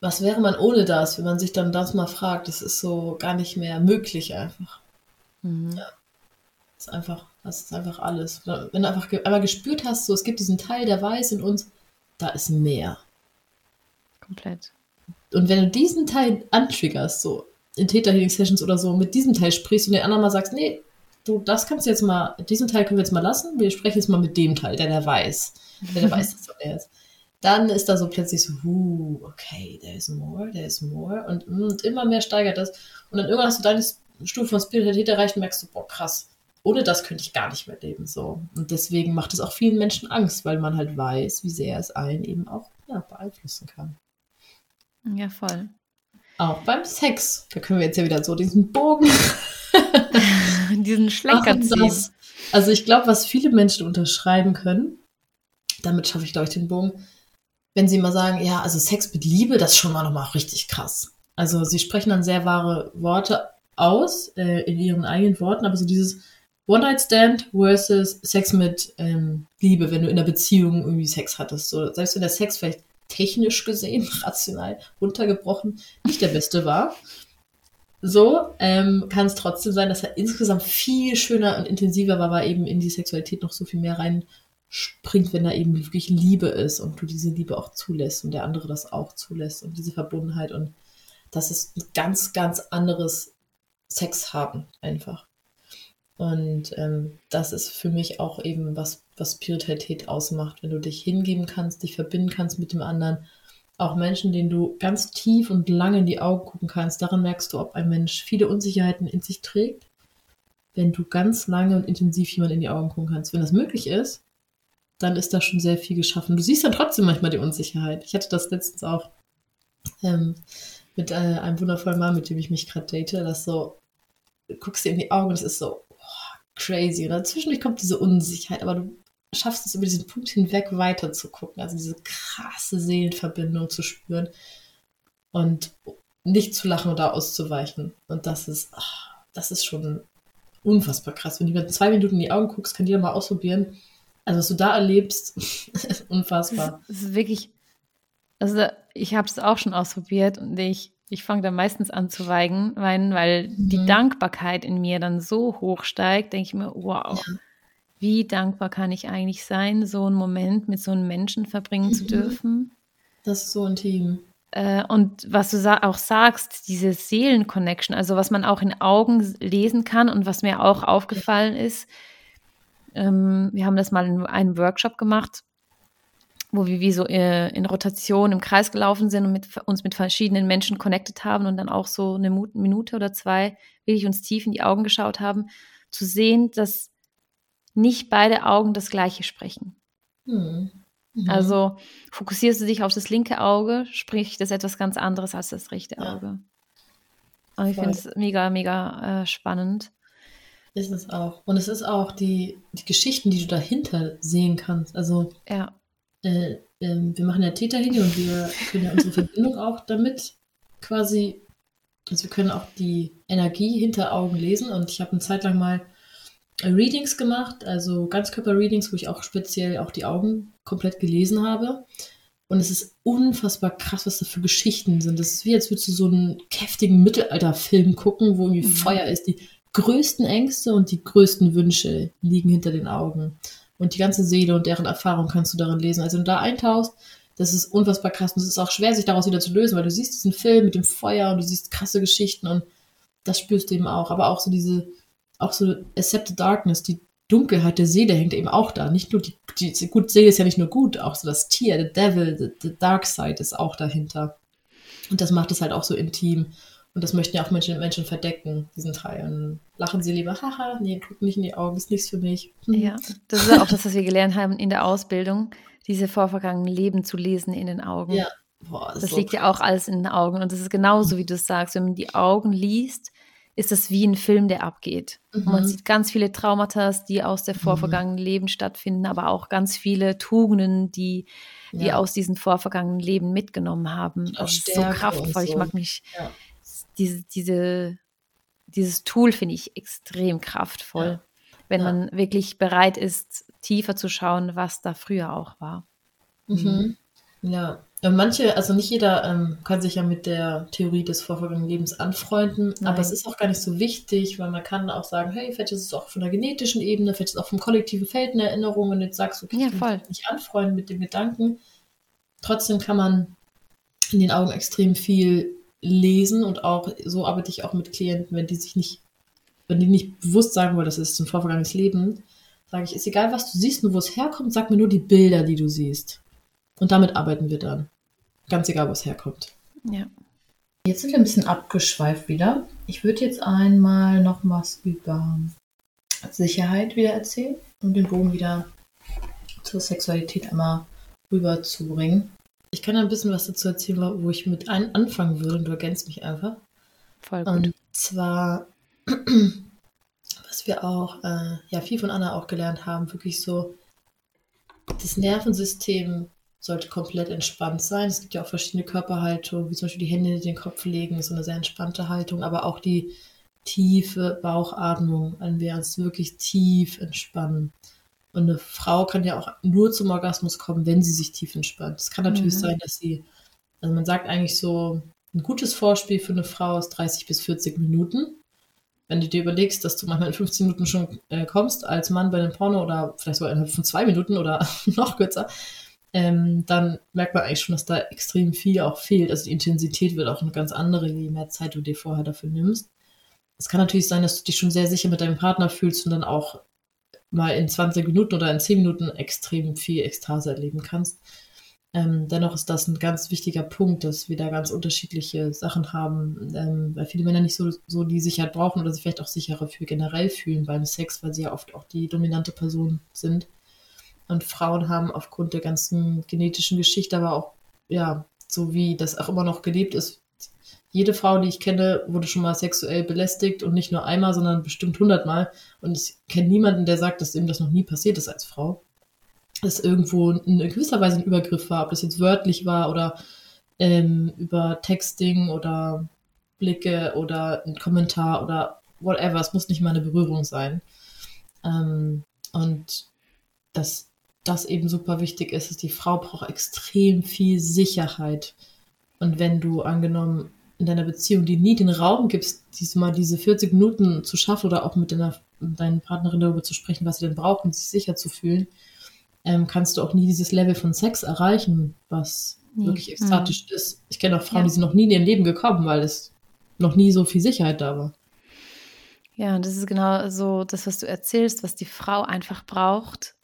was wäre man ohne das, wenn man sich dann das mal fragt? Das ist so gar nicht mehr möglich einfach. Mhm. Ja. Das ist einfach, das ist einfach alles. Wenn du einfach einmal gespürt hast, so es gibt diesen Teil, der weiß in uns, da ist mehr. Komplett. Und wenn du diesen Teil antriggerst, so in Theta Healing Sessions oder so, mit diesem Teil sprichst und den anderen mal sagst, nee, du, das kannst du jetzt mal, diesen Teil können wir jetzt mal lassen, wir sprechen jetzt mal mit dem Teil, der der weiß wenn er weiß, dass er ist. Dann ist da so plötzlich so, uh, okay, there is more, there is more. Und, und immer mehr steigert das. Und dann irgendwann hast du deine Stufe von Spiritualität erreicht und merkst du, boah, krass, ohne das könnte ich gar nicht mehr leben. So. Und deswegen macht es auch vielen Menschen Angst, weil man halt weiß, wie sehr es einen eben auch ja, beeinflussen kann. Ja, voll. Auch beim Sex. Da können wir jetzt ja wieder so diesen Bogen. diesen Schlenker ziehen. Also ich glaube, was viele Menschen unterschreiben können, damit schaffe ich, glaube ich, den Bogen. Wenn sie mal sagen, ja, also Sex mit Liebe, das ist schon mal nochmal richtig krass. Also sie sprechen dann sehr wahre Worte aus, äh, in ihren eigenen Worten, aber so dieses, One-Night-Stand versus Sex mit ähm, Liebe, wenn du in der Beziehung irgendwie Sex hattest. So, selbst wenn der Sex vielleicht technisch gesehen, rational runtergebrochen, nicht der beste war. So ähm, kann es trotzdem sein, dass er insgesamt viel schöner und intensiver war, weil eben in die Sexualität noch so viel mehr reinspringt, wenn da eben wirklich Liebe ist und du diese Liebe auch zulässt und der andere das auch zulässt und diese Verbundenheit und das ist ein ganz, ganz anderes Sex haben einfach. Und ähm, das ist für mich auch eben was, was Spiritualität ausmacht, wenn du dich hingeben kannst, dich verbinden kannst mit dem anderen. Auch Menschen, denen du ganz tief und lange in die Augen gucken kannst, daran merkst du, ob ein Mensch viele Unsicherheiten in sich trägt, wenn du ganz lange und intensiv jemand in die Augen gucken kannst. Wenn das möglich ist, dann ist da schon sehr viel geschaffen. Du siehst dann trotzdem manchmal die Unsicherheit. Ich hatte das letztens auch ähm, mit äh, einem wundervollen Mann, mit dem ich mich gerade date, das so, du guckst dir in die Augen und es ist so crazy. Und dazwischen kommt diese Unsicherheit, aber du schaffst es über diesen Punkt hinweg weiter zu gucken, also diese krasse Seelenverbindung zu spüren und nicht zu lachen oder auszuweichen. Und das ist, ach, das ist schon unfassbar krass. Wenn du mir zwei Minuten in die Augen guckst, kann jeder mal ausprobieren. Also was du da erlebst, ist unfassbar. Das ist wirklich, also ich habe es auch schon ausprobiert und ich, ich fange dann meistens an zu weinen, weinen weil mhm. die Dankbarkeit in mir dann so hoch steigt, denke ich mir, wow, ja. wie dankbar kann ich eigentlich sein, so einen Moment mit so einem Menschen verbringen mhm. zu dürfen. Das ist so intim. Äh, und was du sa auch sagst, diese Seelenconnection, also was man auch in Augen lesen kann und was mir auch aufgefallen ist, ähm, wir haben das mal in einem Workshop gemacht, wo wir wie so äh, in Rotation im Kreis gelaufen sind und mit, uns mit verschiedenen Menschen connected haben und dann auch so eine Minute oder zwei wirklich uns tief in die Augen geschaut haben, zu sehen, dass nicht beide Augen das Gleiche sprechen. Hm. Mhm. Also fokussierst du dich auf das linke Auge, spricht das etwas ganz anderes als das rechte Auge. Ja. Und ich finde es mega, mega äh, spannend. Ist es auch. Und es ist auch die, die Geschichten, die du dahinter sehen kannst. Also ja äh, äh, wir machen ja Täterlinie und wir können ja unsere Verbindung auch damit quasi, also wir können auch die Energie hinter Augen lesen und ich habe eine Zeit lang mal Readings gemacht, also Ganzkörper-Readings, wo ich auch speziell auch die Augen komplett gelesen habe. Und es ist unfassbar krass, was da für Geschichten sind. Das ist wie, als würdest du so einen kräftigen Mittelalterfilm gucken, wo irgendwie mhm. Feuer ist. Die größten Ängste und die größten Wünsche liegen hinter den Augen und die ganze Seele und deren Erfahrung kannst du darin lesen. Also wenn du da eintauchst, das ist unfassbar krass und es ist auch schwer, sich daraus wieder zu lösen, weil du siehst diesen Film mit dem Feuer und du siehst krasse Geschichten und das spürst du eben auch. Aber auch so diese, auch so Accept the Darkness, die Dunkelheit der Seele hängt eben auch da. Nicht nur die, die, gut, Seele ist ja nicht nur gut, auch so das Tier, the Devil, the, the Dark Side ist auch dahinter. Und das macht es halt auch so intim. Und das möchten ja auch Menschen, Menschen verdecken, diesen Teil. Und lachen sie lieber, haha, nee, guck nicht in die Augen, ist nichts für mich. Hm. Ja, das ist auch das, was wir gelernt haben in der Ausbildung, diese vorvergangenen Leben zu lesen in den Augen. Ja. Boah, das, das liegt ja auch alles in den Augen. Und das ist genauso, wie du es sagst. Wenn man die Augen liest, ist das wie ein Film, der abgeht. Mhm. man sieht ganz viele Traumata, die aus der mhm. vorvergangenen mhm. Leben stattfinden, aber auch ganz viele Tugenden, die, ja. aus diesen vorvergangenen Leben mitgenommen haben. Das ist so kraftvoll. So. Ich mag mich ja diese, diese, dieses Tool finde ich extrem kraftvoll, ja. wenn ja. man wirklich bereit ist, tiefer zu schauen, was da früher auch war. Mhm. Ja, manche, also nicht jeder ähm, kann sich ja mit der Theorie des vorvergangenen Lebens anfreunden, Nein. aber es ist auch gar nicht so wichtig, weil man kann auch sagen, hey, vielleicht ist es auch von der genetischen Ebene, vielleicht ist es auch vom kollektiven Feld eine Erinnerung und jetzt sagst du, okay, ja, ich kann mich nicht anfreunden mit dem Gedanken. Trotzdem kann man in den Augen extrem viel lesen und auch so arbeite ich auch mit Klienten, wenn die sich nicht, wenn die nicht bewusst sagen wollen, das ist ein vorvergangenes Leben, sage ich, ist egal, was du siehst und wo es herkommt, sag mir nur die Bilder, die du siehst. Und damit arbeiten wir dann. Ganz egal, wo es herkommt. Ja. Jetzt sind wir ein bisschen abgeschweift wieder. Ich würde jetzt einmal noch was über Sicherheit wieder erzählen und den Bogen wieder zur Sexualität einmal rüberzubringen. Ich kann ein bisschen was dazu erzählen, wo ich mit ein anfangen würde und du ergänzt mich einfach. Voll gut. Und zwar, was wir auch, äh, ja, viel von Anna auch gelernt haben, wirklich so, das Nervensystem sollte komplett entspannt sein. Es gibt ja auch verschiedene Körperhaltungen, wie zum Beispiel die Hände in den Kopf legen, ist so eine sehr entspannte Haltung, aber auch die tiefe Bauchatmung, wenn wir uns wirklich tief entspannen. Und eine Frau kann ja auch nur zum Orgasmus kommen, wenn sie sich tief entspannt. Es kann natürlich mhm. sein, dass sie, also man sagt eigentlich so, ein gutes Vorspiel für eine Frau ist 30 bis 40 Minuten. Wenn du dir überlegst, dass du manchmal in 15 Minuten schon äh, kommst als Mann bei einem Porno oder vielleicht sogar innerhalb von zwei Minuten oder noch kürzer, ähm, dann merkt man eigentlich schon, dass da extrem viel auch fehlt. Also die Intensität wird auch eine ganz andere, je mehr Zeit du dir vorher dafür nimmst. Es kann natürlich sein, dass du dich schon sehr sicher mit deinem Partner fühlst und dann auch mal in 20 Minuten oder in 10 Minuten extrem viel Ekstase erleben kannst. Ähm, dennoch ist das ein ganz wichtiger Punkt, dass wir da ganz unterschiedliche Sachen haben, ähm, weil viele Männer nicht so, so die Sicherheit brauchen oder sich vielleicht auch sicherer für generell fühlen beim Sex, weil sie ja oft auch die dominante Person sind. Und Frauen haben aufgrund der ganzen genetischen Geschichte, aber auch, ja, so wie das auch immer noch gelebt ist, jede Frau, die ich kenne, wurde schon mal sexuell belästigt und nicht nur einmal, sondern bestimmt hundertmal. Und ich kenne niemanden, der sagt, dass ihm das noch nie passiert ist als Frau. Dass irgendwo in gewisser Weise ein Übergriff war, ob das jetzt wörtlich war oder ähm, über Texting oder Blicke oder ein Kommentar oder whatever. Es muss nicht mal eine Berührung sein. Ähm, und das das eben super wichtig ist, ist, die Frau braucht extrem viel Sicherheit. Und wenn du angenommen in deiner Beziehung die nie den Raum gibst, diesmal diese 40 Minuten zu schaffen oder auch mit deiner, mit deiner Partnerin darüber zu sprechen, was sie denn braucht, um sich sicher zu fühlen, ähm, kannst du auch nie dieses Level von Sex erreichen, was nie. wirklich ekstatisch mhm. ist. Ich kenne auch Frauen, ja. die sind noch nie in ihrem Leben gekommen, weil es noch nie so viel Sicherheit da war. Ja, und das ist genau so das, was du erzählst, was die Frau einfach braucht,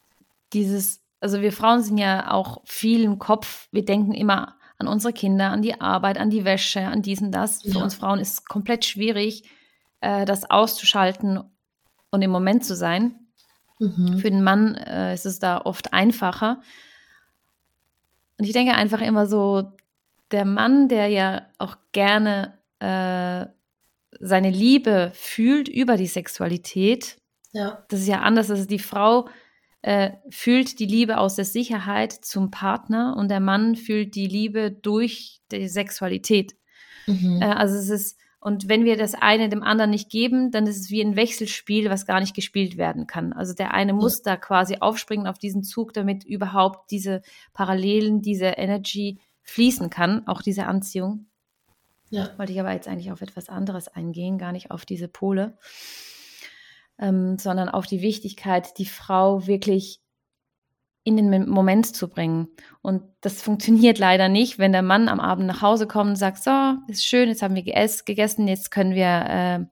dieses, also wir Frauen sind ja auch viel im Kopf, wir denken immer an unsere Kinder, an die Arbeit, an die Wäsche, an diesen, das. Ja. Für uns Frauen ist es komplett schwierig, äh, das auszuschalten und im Moment zu sein. Mhm. Für den Mann äh, ist es da oft einfacher. Und ich denke einfach immer so, der Mann, der ja auch gerne äh, seine Liebe fühlt über die Sexualität, ja. das ist ja anders, als die Frau äh, fühlt die Liebe aus der Sicherheit zum Partner und der Mann fühlt die Liebe durch die Sexualität. Mhm. Äh, also es ist, und wenn wir das eine dem anderen nicht geben, dann ist es wie ein Wechselspiel, was gar nicht gespielt werden kann. Also der eine muss ja. da quasi aufspringen auf diesen Zug, damit überhaupt diese Parallelen, diese Energy fließen kann, auch diese Anziehung. Ja. Wollte ich aber jetzt eigentlich auf etwas anderes eingehen, gar nicht auf diese Pole ähm, sondern auf die Wichtigkeit, die Frau wirklich in den Moment zu bringen. Und das funktioniert leider nicht, wenn der Mann am Abend nach Hause kommt und sagt, so, ist schön, jetzt haben wir gegessen, jetzt können wir, äh,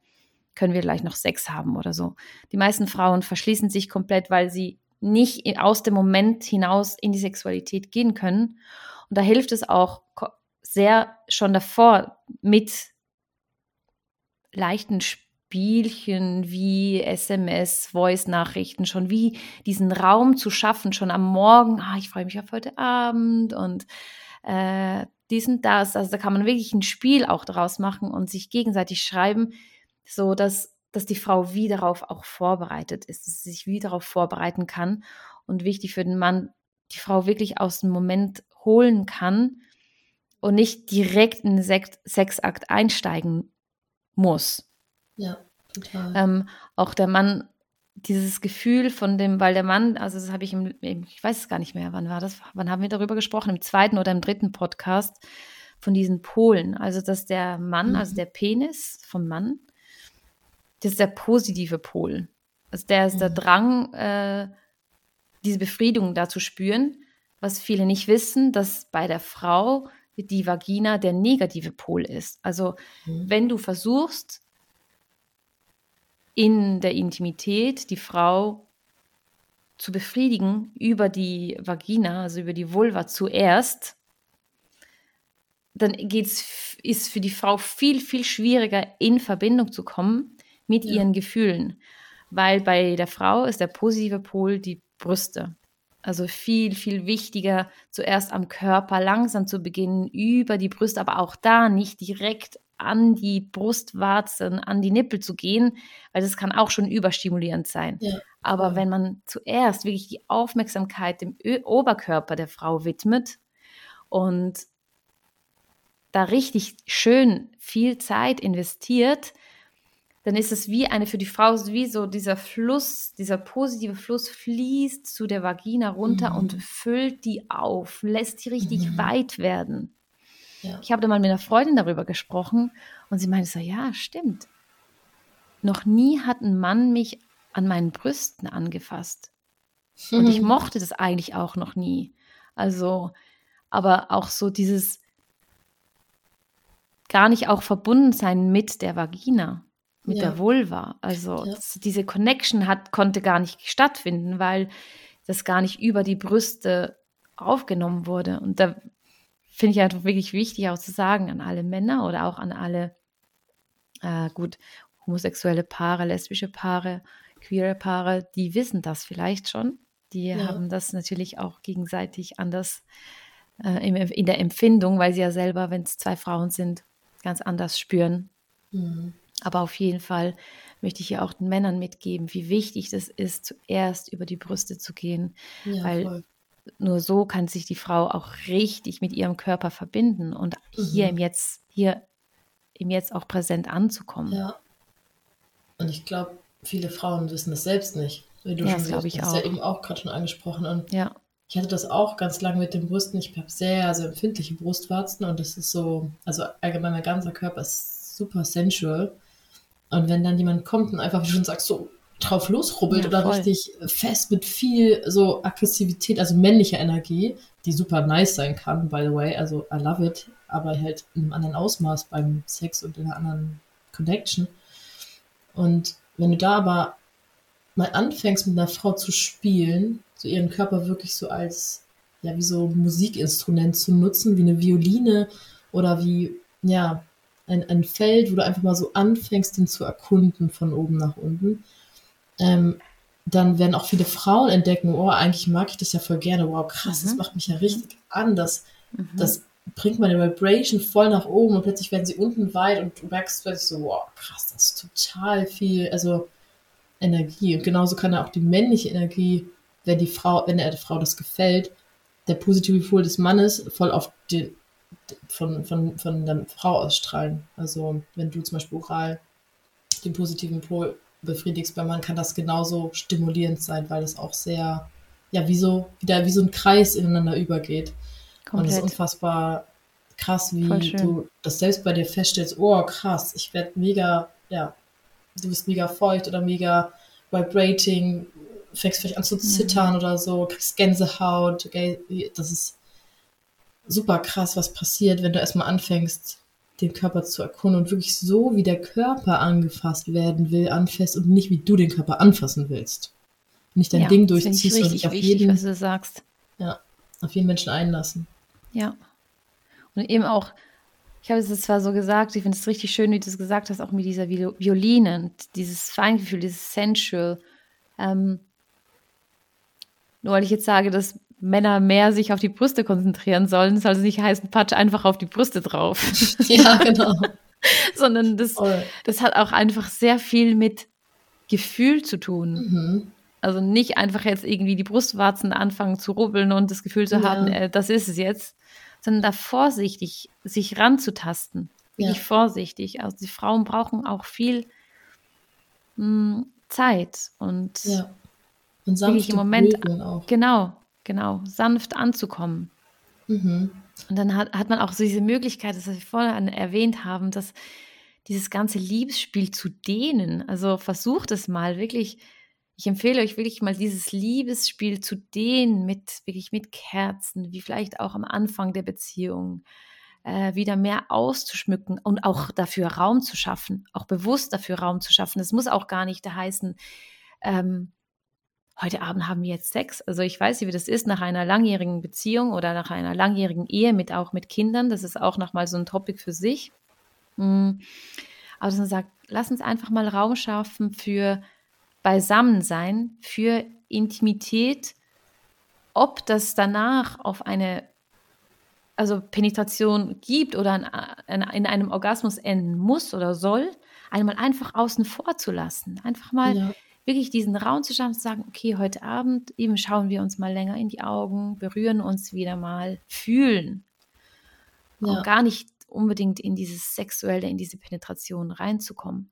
können wir gleich noch Sex haben oder so. Die meisten Frauen verschließen sich komplett, weil sie nicht aus dem Moment hinaus in die Sexualität gehen können. Und da hilft es auch sehr schon davor mit leichten Spielen Spielchen wie SMS, Voice-Nachrichten, schon wie diesen Raum zu schaffen, schon am Morgen, ah, ich freue mich auf heute Abend und äh, dies und das. Also da kann man wirklich ein Spiel auch daraus machen und sich gegenseitig schreiben, so dass, dass die Frau wie darauf auch vorbereitet ist, dass sie sich wie darauf vorbereiten kann. Und wichtig für den Mann, die Frau wirklich aus dem Moment holen kann und nicht direkt in den Sexakt einsteigen muss. Ja, total. Ähm, auch der Mann, dieses Gefühl von dem, weil der Mann, also das habe ich im, ich weiß es gar nicht mehr, wann war das, wann haben wir darüber gesprochen, im zweiten oder im dritten Podcast von diesen Polen. Also, dass der Mann, mhm. also der Penis vom Mann, das ist der positive Pol. Also der ist mhm. der Drang, äh, diese Befriedigung da zu spüren, was viele nicht wissen, dass bei der Frau die Vagina der negative Pol ist. Also mhm. wenn du versuchst, in der Intimität die Frau zu befriedigen über die Vagina, also über die Vulva zuerst, dann geht's, ist für die Frau viel, viel schwieriger, in Verbindung zu kommen mit ja. ihren Gefühlen. Weil bei der Frau ist der positive Pol die Brüste. Also viel, viel wichtiger, zuerst am Körper langsam zu beginnen, über die Brüste, aber auch da nicht direkt an die Brustwarzen, an die Nippel zu gehen, weil das kann auch schon überstimulierend sein. Ja. Aber wenn man zuerst wirklich die Aufmerksamkeit dem Ö Oberkörper der Frau widmet und da richtig schön viel Zeit investiert, dann ist es wie eine für die Frau, wie so dieser Fluss, dieser positive Fluss fließt zu der Vagina runter mhm. und füllt die auf, lässt die richtig mhm. weit werden. Ja. Ich habe da mal mit einer Freundin darüber gesprochen und sie meinte so, ja, stimmt. Noch nie hat ein Mann mich an meinen Brüsten angefasst. Und ich mochte das eigentlich auch noch nie. Also, aber auch so dieses gar nicht auch verbunden sein mit der Vagina, mit ja. der Vulva. Also ja. das, diese Connection hat, konnte gar nicht stattfinden, weil das gar nicht über die Brüste aufgenommen wurde. Und da finde ich einfach wirklich wichtig auch zu sagen an alle Männer oder auch an alle, äh, gut, homosexuelle Paare, lesbische Paare, queere Paare, die wissen das vielleicht schon. Die ja. haben das natürlich auch gegenseitig anders äh, in der Empfindung, weil sie ja selber, wenn es zwei Frauen sind, ganz anders spüren. Mhm. Aber auf jeden Fall möchte ich ja auch den Männern mitgeben, wie wichtig das ist, zuerst über die Brüste zu gehen, ja, weil voll. Nur so kann sich die Frau auch richtig mit ihrem Körper verbinden und mhm. hier im Jetzt, hier im Jetzt auch präsent anzukommen. Ja. Und ich glaube, viele Frauen wissen das selbst nicht. Wie du ja, schon glaube ich hast auch. ja eben auch gerade schon angesprochen. Und ja. ich hatte das auch ganz lange mit den Brüsten. Ich habe sehr, sehr empfindliche Brustwarzen und das ist so, also allgemein mein ganzer Körper ist super sensual. Und wenn dann jemand kommt und einfach, wie du schon sagst, so drauf losrubbelt ja, oder voll. richtig fest mit viel so Aggressivität, also männlicher Energie, die super nice sein kann, by the way, also I love it, aber halt in einem anderen Ausmaß beim Sex und in einer anderen Connection. Und wenn du da aber mal anfängst mit einer Frau zu spielen, so ihren Körper wirklich so als, ja, wie so Musikinstrument zu nutzen, wie eine Violine oder wie, ja, ein, ein Feld, wo du einfach mal so anfängst, den zu erkunden von oben nach unten, ähm, dann werden auch viele Frauen entdecken, oh, eigentlich mag ich das ja voll gerne, wow, krass, mhm. das macht mich ja richtig an, das, mhm. das bringt meine Vibration voll nach oben und plötzlich werden sie unten weit und du merkst plötzlich so, wow, krass, das ist total viel, also Energie. Und genauso kann er auch die männliche Energie, wenn die Frau, wenn der Frau das gefällt, der positive Pol des Mannes voll auf den, von, von, von der Frau ausstrahlen. Also wenn du zum Beispiel oral den positiven Pol befriedigst beim Mann, kann das genauso stimulierend sein, weil es auch sehr, ja, wie so, wieder wie so ein Kreis ineinander übergeht. Komplett. Und es ist unfassbar krass, wie du das selbst bei dir feststellst, oh krass, ich werde mega, ja, du bist mega feucht oder mega vibrating, fängst vielleicht an zu mhm. zittern mhm. oder so, kriegst Gänsehaut. Okay? Das ist super krass, was passiert, wenn du erstmal anfängst, den Körper zu erkunden und wirklich so, wie der Körper angefasst werden will, anfasst und nicht, wie du den Körper anfassen willst. Nicht dein ja, Ding durchziehst und dich auf wichtig, jeden, was du sagst. Ja, auf jeden Menschen einlassen. Ja. Und eben auch ich habe es zwar so gesagt, ich finde es richtig schön, wie du es gesagt hast, auch mit dieser Violine und dieses Feingefühl, dieses Sensual. Ähm, nur weil ich jetzt sage, dass Männer mehr sich auf die Brüste konzentrieren sollen, soll es nicht heißen, patsch einfach auf die Brüste drauf. Ja, genau. Sondern das, das hat auch einfach sehr viel mit Gefühl zu tun. Mhm. Also nicht einfach jetzt irgendwie die Brustwarzen anfangen zu rubbeln und das Gefühl zu ja. haben, äh, das ist es jetzt, sondern da vorsichtig sich ranzutasten. Wirklich ja. vorsichtig. Also die Frauen brauchen auch viel mh, hm, Zeit und, ja. und wirklich im Moment genau, genau, sanft anzukommen. Mhm. Und dann hat, hat man auch so diese Möglichkeit, das wir vorhin erwähnt haben, dass dieses ganze Liebesspiel zu dehnen. Also versucht es mal wirklich ich empfehle euch wirklich mal dieses Liebesspiel zu dehnen mit wirklich mit Kerzen, wie vielleicht auch am Anfang der Beziehung, äh, wieder mehr auszuschmücken und auch dafür Raum zu schaffen, auch bewusst dafür Raum zu schaffen. Das muss auch gar nicht heißen, ähm, heute Abend haben wir jetzt Sex. Also ich weiß nicht, wie das ist nach einer langjährigen Beziehung oder nach einer langjährigen Ehe mit auch mit Kindern. Das ist auch nochmal so ein Topic für sich. Mhm. Aber dass man sagt, lass uns einfach mal Raum schaffen für Beisammensein, für Intimität, ob das danach auf eine also Penetration gibt oder in, in einem Orgasmus enden muss oder soll, einmal einfach außen vor zu lassen. Einfach mal ja. Wirklich diesen Raum zu schaffen, zu sagen, okay, heute Abend eben schauen wir uns mal länger in die Augen, berühren uns wieder mal, fühlen. Ja. Und gar nicht unbedingt in dieses Sexuelle, in diese Penetration reinzukommen.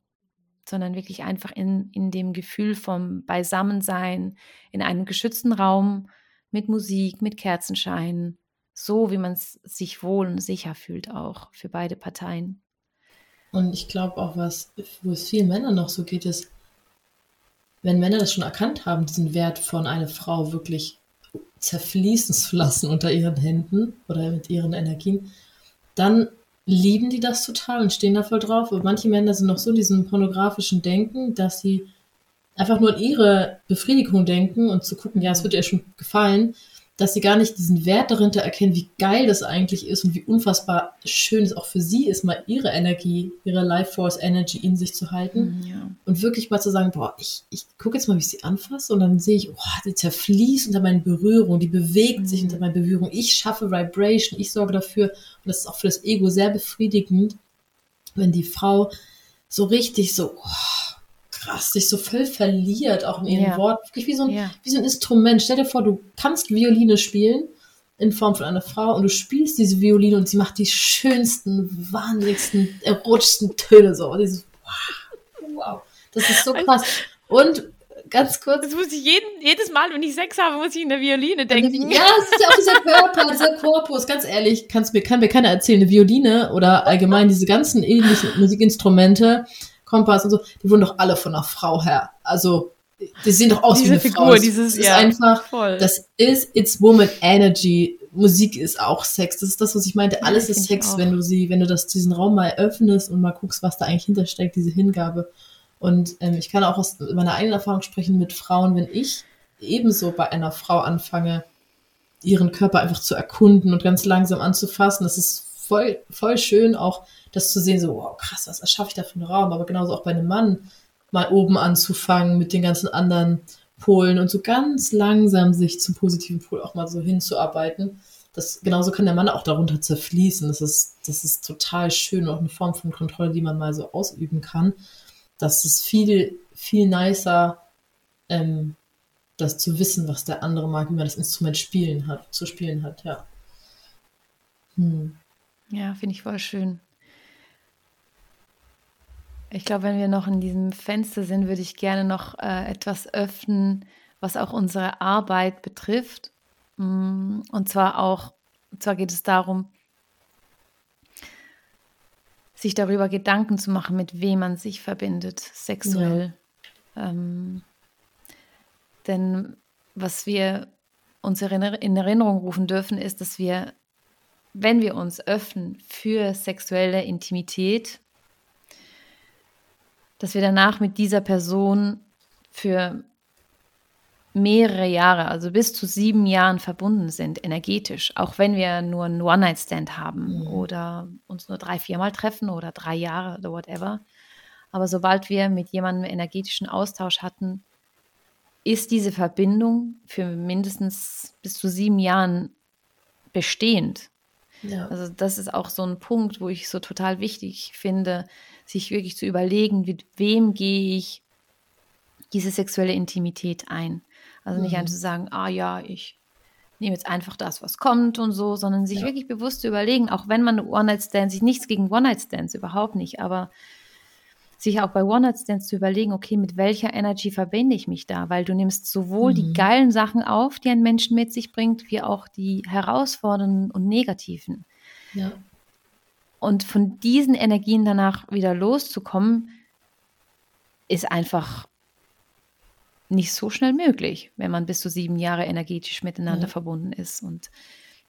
sondern wirklich einfach in, in dem Gefühl vom Beisammensein, in einem geschützten Raum mit Musik, mit Kerzenschein, so wie man es sich wohl und sicher fühlt auch für beide Parteien. Und ich glaube auch, was, wo es vielen Männern noch so geht, ist, wenn Männer das schon erkannt haben, diesen Wert von einer Frau wirklich zerfließen zu lassen unter ihren Händen oder mit ihren Energien, dann lieben die das total und stehen da voll drauf. Und manche Männer sind noch so in diesem pornografischen Denken, dass sie einfach nur an ihre Befriedigung denken und zu gucken, ja, es wird ihr schon gefallen dass sie gar nicht diesen Wert darinter erkennen, wie geil das eigentlich ist und wie unfassbar schön es auch für sie ist, mal ihre Energie, ihre Life Force Energy in sich zu halten. Mhm, ja. Und wirklich mal zu sagen, boah, ich, ich gucke jetzt mal, wie ich sie anfasse und dann sehe ich, boah, die zerfließt unter meinen Berührungen, die bewegt mhm. sich unter meinen Berührungen. Ich schaffe Vibration, ich sorge dafür. Und das ist auch für das Ego sehr befriedigend, wenn die Frau so richtig so, oh, krass, sich so voll verliert, auch in ihren ja. Worten. Wirklich wie so, ein, ja. wie so ein Instrument. Stell dir vor, du kannst Violine spielen in Form von einer Frau und du spielst diese Violine und sie macht die schönsten, wahnsinnigsten, erotischsten Töne so. Und dieses, wow, wow, das ist so krass. Und ganz kurz. Das muss ich jeden, jedes Mal, wenn ich Sex habe, muss ich in der Violine denken. Ja, es ist ja auch dieser Körper, dieser Korpus. Ganz ehrlich, kann's mir, kann mir keiner erzählen. Eine Violine oder allgemein diese ganzen ähnlichen Musikinstrumente Kompass und so, die wurden doch alle von einer Frau her. Also, die sehen doch aus Diese wie eine Figur, Frau. Dieses, das ist ja, einfach, voll. das ist It's Woman Energy. Musik ist auch Sex. Das ist das, was ich meinte. Alles ja, ist Sex, wenn du sie, wenn du das, diesen Raum mal öffnest und mal guckst, was da eigentlich hintersteckt, diese Hingabe. Und ähm, ich kann auch aus meiner eigenen Erfahrung sprechen mit Frauen, wenn ich ebenso bei einer Frau anfange, ihren Körper einfach zu erkunden und ganz langsam anzufassen. Das ist voll, voll schön, auch das zu sehen, so, wow, krass, was erschaffe ich da für einen Raum? Aber genauso auch bei einem Mann mal oben anzufangen mit den ganzen anderen Polen und so ganz langsam sich zum positiven Pol auch mal so hinzuarbeiten. Das, genauso kann der Mann auch darunter zerfließen. Das ist, das ist total schön und auch eine Form von Kontrolle, die man mal so ausüben kann. Das ist viel, viel nicer, ähm, das zu wissen, was der andere mag, wie man das Instrument spielen hat, zu spielen hat, ja. Hm. Ja, finde ich voll schön. Ich glaube, wenn wir noch in diesem Fenster sind, würde ich gerne noch äh, etwas öffnen, was auch unsere Arbeit betrifft. Mm, und zwar auch, und zwar geht es darum, sich darüber Gedanken zu machen, mit wem man sich verbindet, sexuell. Ja. Ähm, denn was wir uns in Erinnerung rufen dürfen, ist, dass wir, wenn wir uns öffnen für sexuelle Intimität, dass wir danach mit dieser Person für mehrere Jahre, also bis zu sieben Jahren verbunden sind, energetisch, auch wenn wir nur einen One-Night-Stand haben mhm. oder uns nur drei, viermal treffen oder drei Jahre oder whatever. Aber sobald wir mit jemandem energetischen Austausch hatten, ist diese Verbindung für mindestens bis zu sieben Jahren bestehend. Ja. Also das ist auch so ein Punkt, wo ich so total wichtig finde, sich wirklich zu überlegen, mit wem gehe ich diese sexuelle Intimität ein. Also nicht mhm. einfach zu sagen, ah ja, ich nehme jetzt einfach das, was kommt und so, sondern sich ja. wirklich bewusst zu überlegen, auch wenn man One-Night-Stands, sich nichts gegen One-Night-Stands, überhaupt nicht, aber sich auch bei One-Night-Stands zu überlegen, okay, mit welcher Energy verbinde ich mich da? Weil du nimmst sowohl mhm. die geilen Sachen auf, die ein Mensch mit sich bringt, wie auch die herausfordernden und negativen. Ja. Und von diesen Energien danach wieder loszukommen, ist einfach nicht so schnell möglich, wenn man bis zu sieben Jahre energetisch miteinander ja. verbunden ist. Und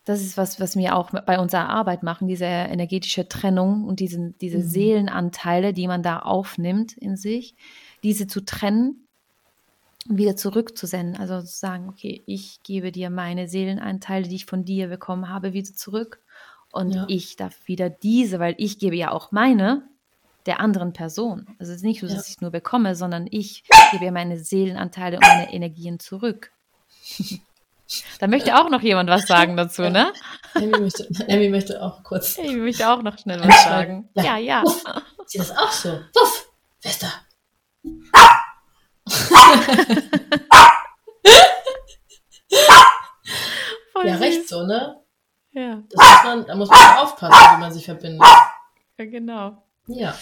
das ist was, was wir auch bei unserer Arbeit machen, diese energetische Trennung und diese, diese mhm. Seelenanteile, die man da aufnimmt in sich, diese zu trennen und wieder zurückzusenden. Also zu sagen, okay, ich gebe dir meine Seelenanteile, die ich von dir bekommen habe, wieder zurück. Und ja. ich darf wieder diese, weil ich gebe ja auch meine der anderen Person. Also es ist nicht so, dass ja. ich nur bekomme, sondern ich gebe ja meine Seelenanteile und meine Energien zurück. da möchte auch noch jemand was sagen dazu, ne? Amy möchte, Amy möchte auch kurz. Amy möchte auch noch schnell was sagen. Ja, ja. ja. Uff, sieht das auch so? Wuff, wer ist da? ja, recht so, ne? Ja. Muss man, da muss man aufpassen, wie man sich verbindet. Ja, genau. Ja.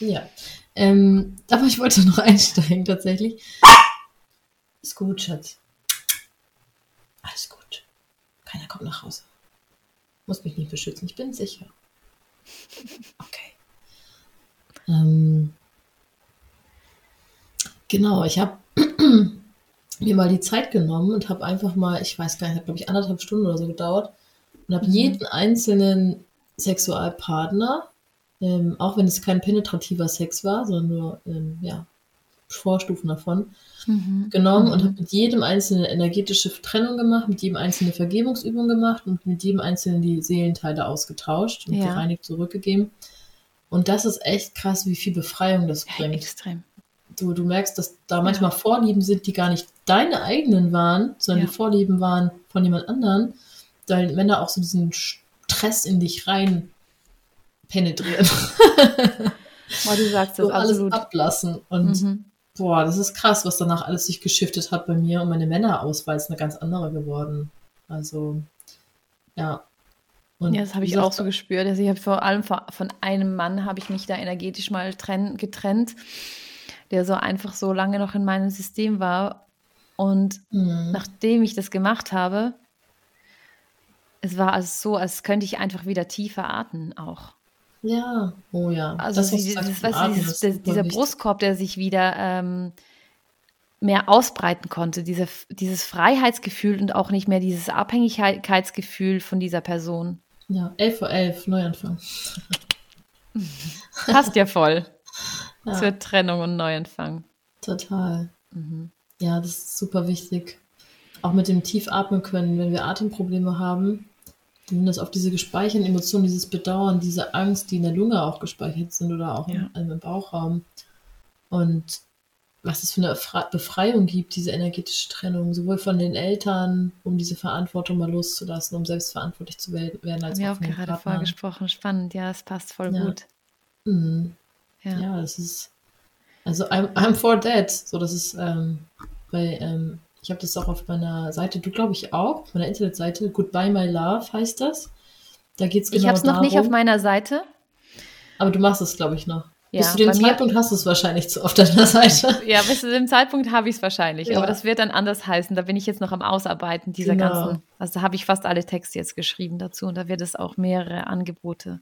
Ja. Ähm, aber ich wollte noch einsteigen tatsächlich. Ist gut, Schatz. Alles gut. Keiner kommt nach Hause. Muss mich nicht beschützen, ich bin sicher. Okay. Ähm, genau, ich habe mir mal die Zeit genommen und habe einfach mal, ich weiß gar nicht, hat glaube ich anderthalb Stunden oder so gedauert und habe mhm. jeden einzelnen Sexualpartner, ähm, auch wenn es kein penetrativer Sex war, sondern nur ähm, ja, Vorstufen davon, mhm. genommen mhm. und habe mit jedem einzelnen energetische Trennung gemacht, mit jedem einzelnen Vergebungsübung gemacht und mit jedem einzelnen die Seelenteile ausgetauscht und ja. gereinigt zurückgegeben. Und das ist echt krass, wie viel Befreiung das bringt. extrem. Du, du merkst, dass da manchmal ja. Vorlieben sind, die gar nicht deine eigenen waren, sondern ja. die Vorlieben waren von jemand anderen. Weil Männer auch so diesen Stress in dich rein penetrieren. Boah, du sagst das so absolut. alles ablassen. Und mhm. Boah, das ist krass, was danach alles sich geschiftet hat bei mir und meine Männerauswahl ist eine ganz andere geworden. Also, ja. Und ja, das habe ich auch so gespürt. Also ich habe vor allem von einem Mann habe ich mich da energetisch mal trenn, getrennt, der so einfach so lange noch in meinem System war. Und mhm. nachdem ich das gemacht habe, es war also so, als könnte ich einfach wieder tiefer atmen auch. Ja, oh ja. Also das, wie, das, weißt du, dieses, dieser wichtig. Brustkorb, der sich wieder ähm, mehr ausbreiten konnte, diese, dieses Freiheitsgefühl und auch nicht mehr dieses Abhängigkeitsgefühl von dieser Person. Ja, 11 vor 11, Neuanfang. Passt ja voll ja. zur Trennung und Neuanfang. Total. Mhm. Ja, das ist super wichtig. Auch mit dem Tiefatmen können, wenn wir Atemprobleme haben, wenn das auf diese gespeicherten Emotionen, dieses Bedauern, diese Angst, die in der Lunge auch gespeichert sind oder auch ja. im, im Bauchraum. Und was es für eine Befreiung gibt, diese energetische Trennung, sowohl von den Eltern, um diese Verantwortung mal loszulassen, um selbstverantwortlich zu werden, als auch von den gerade vorgesprochen, spannend, ja, es passt voll ja. gut. Mhm. Ja. ja, das ist, also I'm, I'm for that, so das ist ähm, bei ähm, ich habe das auch auf meiner Seite, du glaube ich auch, auf meiner Internetseite, Goodbye My Love heißt das. Da geht es genau Ich habe es noch nicht auf meiner Seite. Aber du machst es, glaube ich, noch. Ja, bis zu dem Zeitpunkt hast du es wahrscheinlich zu auf deiner Seite. Ja, bis zu dem Zeitpunkt habe ich es wahrscheinlich. Ja. Aber das wird dann anders heißen. Da bin ich jetzt noch am Ausarbeiten dieser genau. ganzen. Also da habe ich fast alle Texte jetzt geschrieben dazu und da wird es auch mehrere Angebote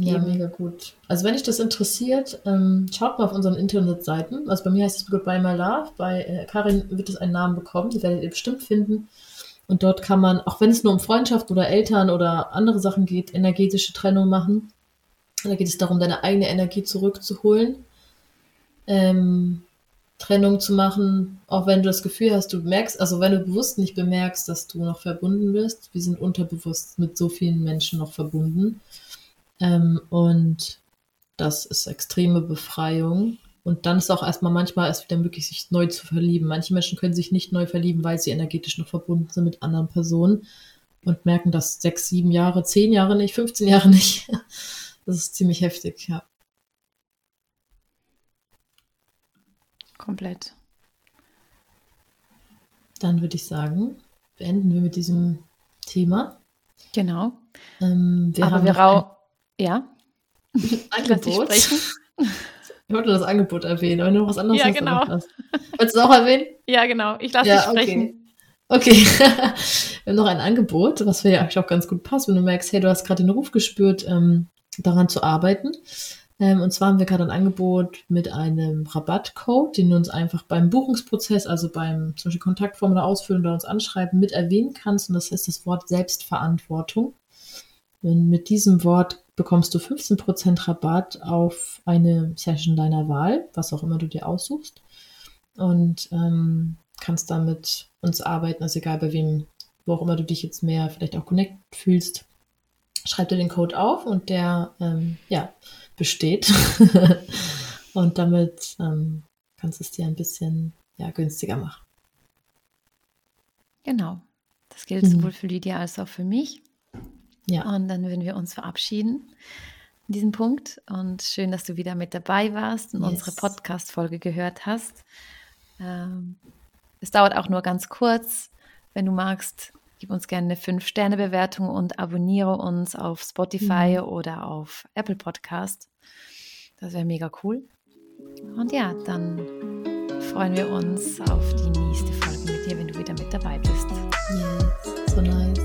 ja, mega gut. Also wenn dich das interessiert, ähm, schaut mal auf unseren Internetseiten. Also bei mir heißt es Goodbye My Love. Bei äh, Karin wird es einen Namen bekommen. Die werdet ihr bestimmt finden. Und dort kann man, auch wenn es nur um Freundschaft oder Eltern oder andere Sachen geht, energetische Trennung machen. Da geht es darum, deine eigene Energie zurückzuholen. Ähm, Trennung zu machen, auch wenn du das Gefühl hast, du merkst, also wenn du bewusst nicht bemerkst, dass du noch verbunden bist. Wir sind unterbewusst mit so vielen Menschen noch verbunden. Ähm, und das ist extreme Befreiung. Und dann ist auch erstmal manchmal erst wieder möglich, sich neu zu verlieben. Manche Menschen können sich nicht neu verlieben, weil sie energetisch noch verbunden sind mit anderen Personen und merken das sechs, sieben Jahre, zehn Jahre nicht, 15 Jahre nicht. Das ist ziemlich heftig, ja. Komplett. Dann würde ich sagen, beenden wir mit diesem Thema. Genau. Ähm, wir Aber wir, rau ja. Angebot. Ich wollte das Angebot erwähnen, aber nur was anderes ja, genau. Wolltest du es auch erwähnen? Ja, genau. Ich lasse ja, dich sprechen. Okay. okay. wir haben noch ein Angebot, was für ja auch ganz gut passt, wenn du merkst, hey, du hast gerade den Ruf gespürt, ähm, daran zu arbeiten. Ähm, und zwar haben wir gerade ein Angebot mit einem Rabattcode, den du uns einfach beim Buchungsprozess, also beim zum Beispiel Kontaktformular ausfüllen oder uns anschreiben, mit erwähnen kannst. Und das ist das Wort Selbstverantwortung. Und mit diesem Wort bekommst du 15% Rabatt auf eine Session deiner Wahl, was auch immer du dir aussuchst. Und ähm, kannst damit uns arbeiten, also egal bei wem, wo auch immer du dich jetzt mehr vielleicht auch connect fühlst. Schreib dir den Code auf und der ähm, ja, besteht. und damit ähm, kannst du es dir ein bisschen ja, günstiger machen. Genau. Das gilt mhm. sowohl für Lydia als auch für mich. Ja. Und dann würden wir uns verabschieden in diesem Punkt. Und schön, dass du wieder mit dabei warst und yes. unsere Podcast-Folge gehört hast. Ähm, es dauert auch nur ganz kurz. Wenn du magst, gib uns gerne eine 5-Sterne-Bewertung und abonniere uns auf Spotify mhm. oder auf Apple Podcast. Das wäre mega cool. Und ja, dann freuen wir uns auf die nächste Folge mit dir, wenn du wieder mit dabei bist. Yes, so nice.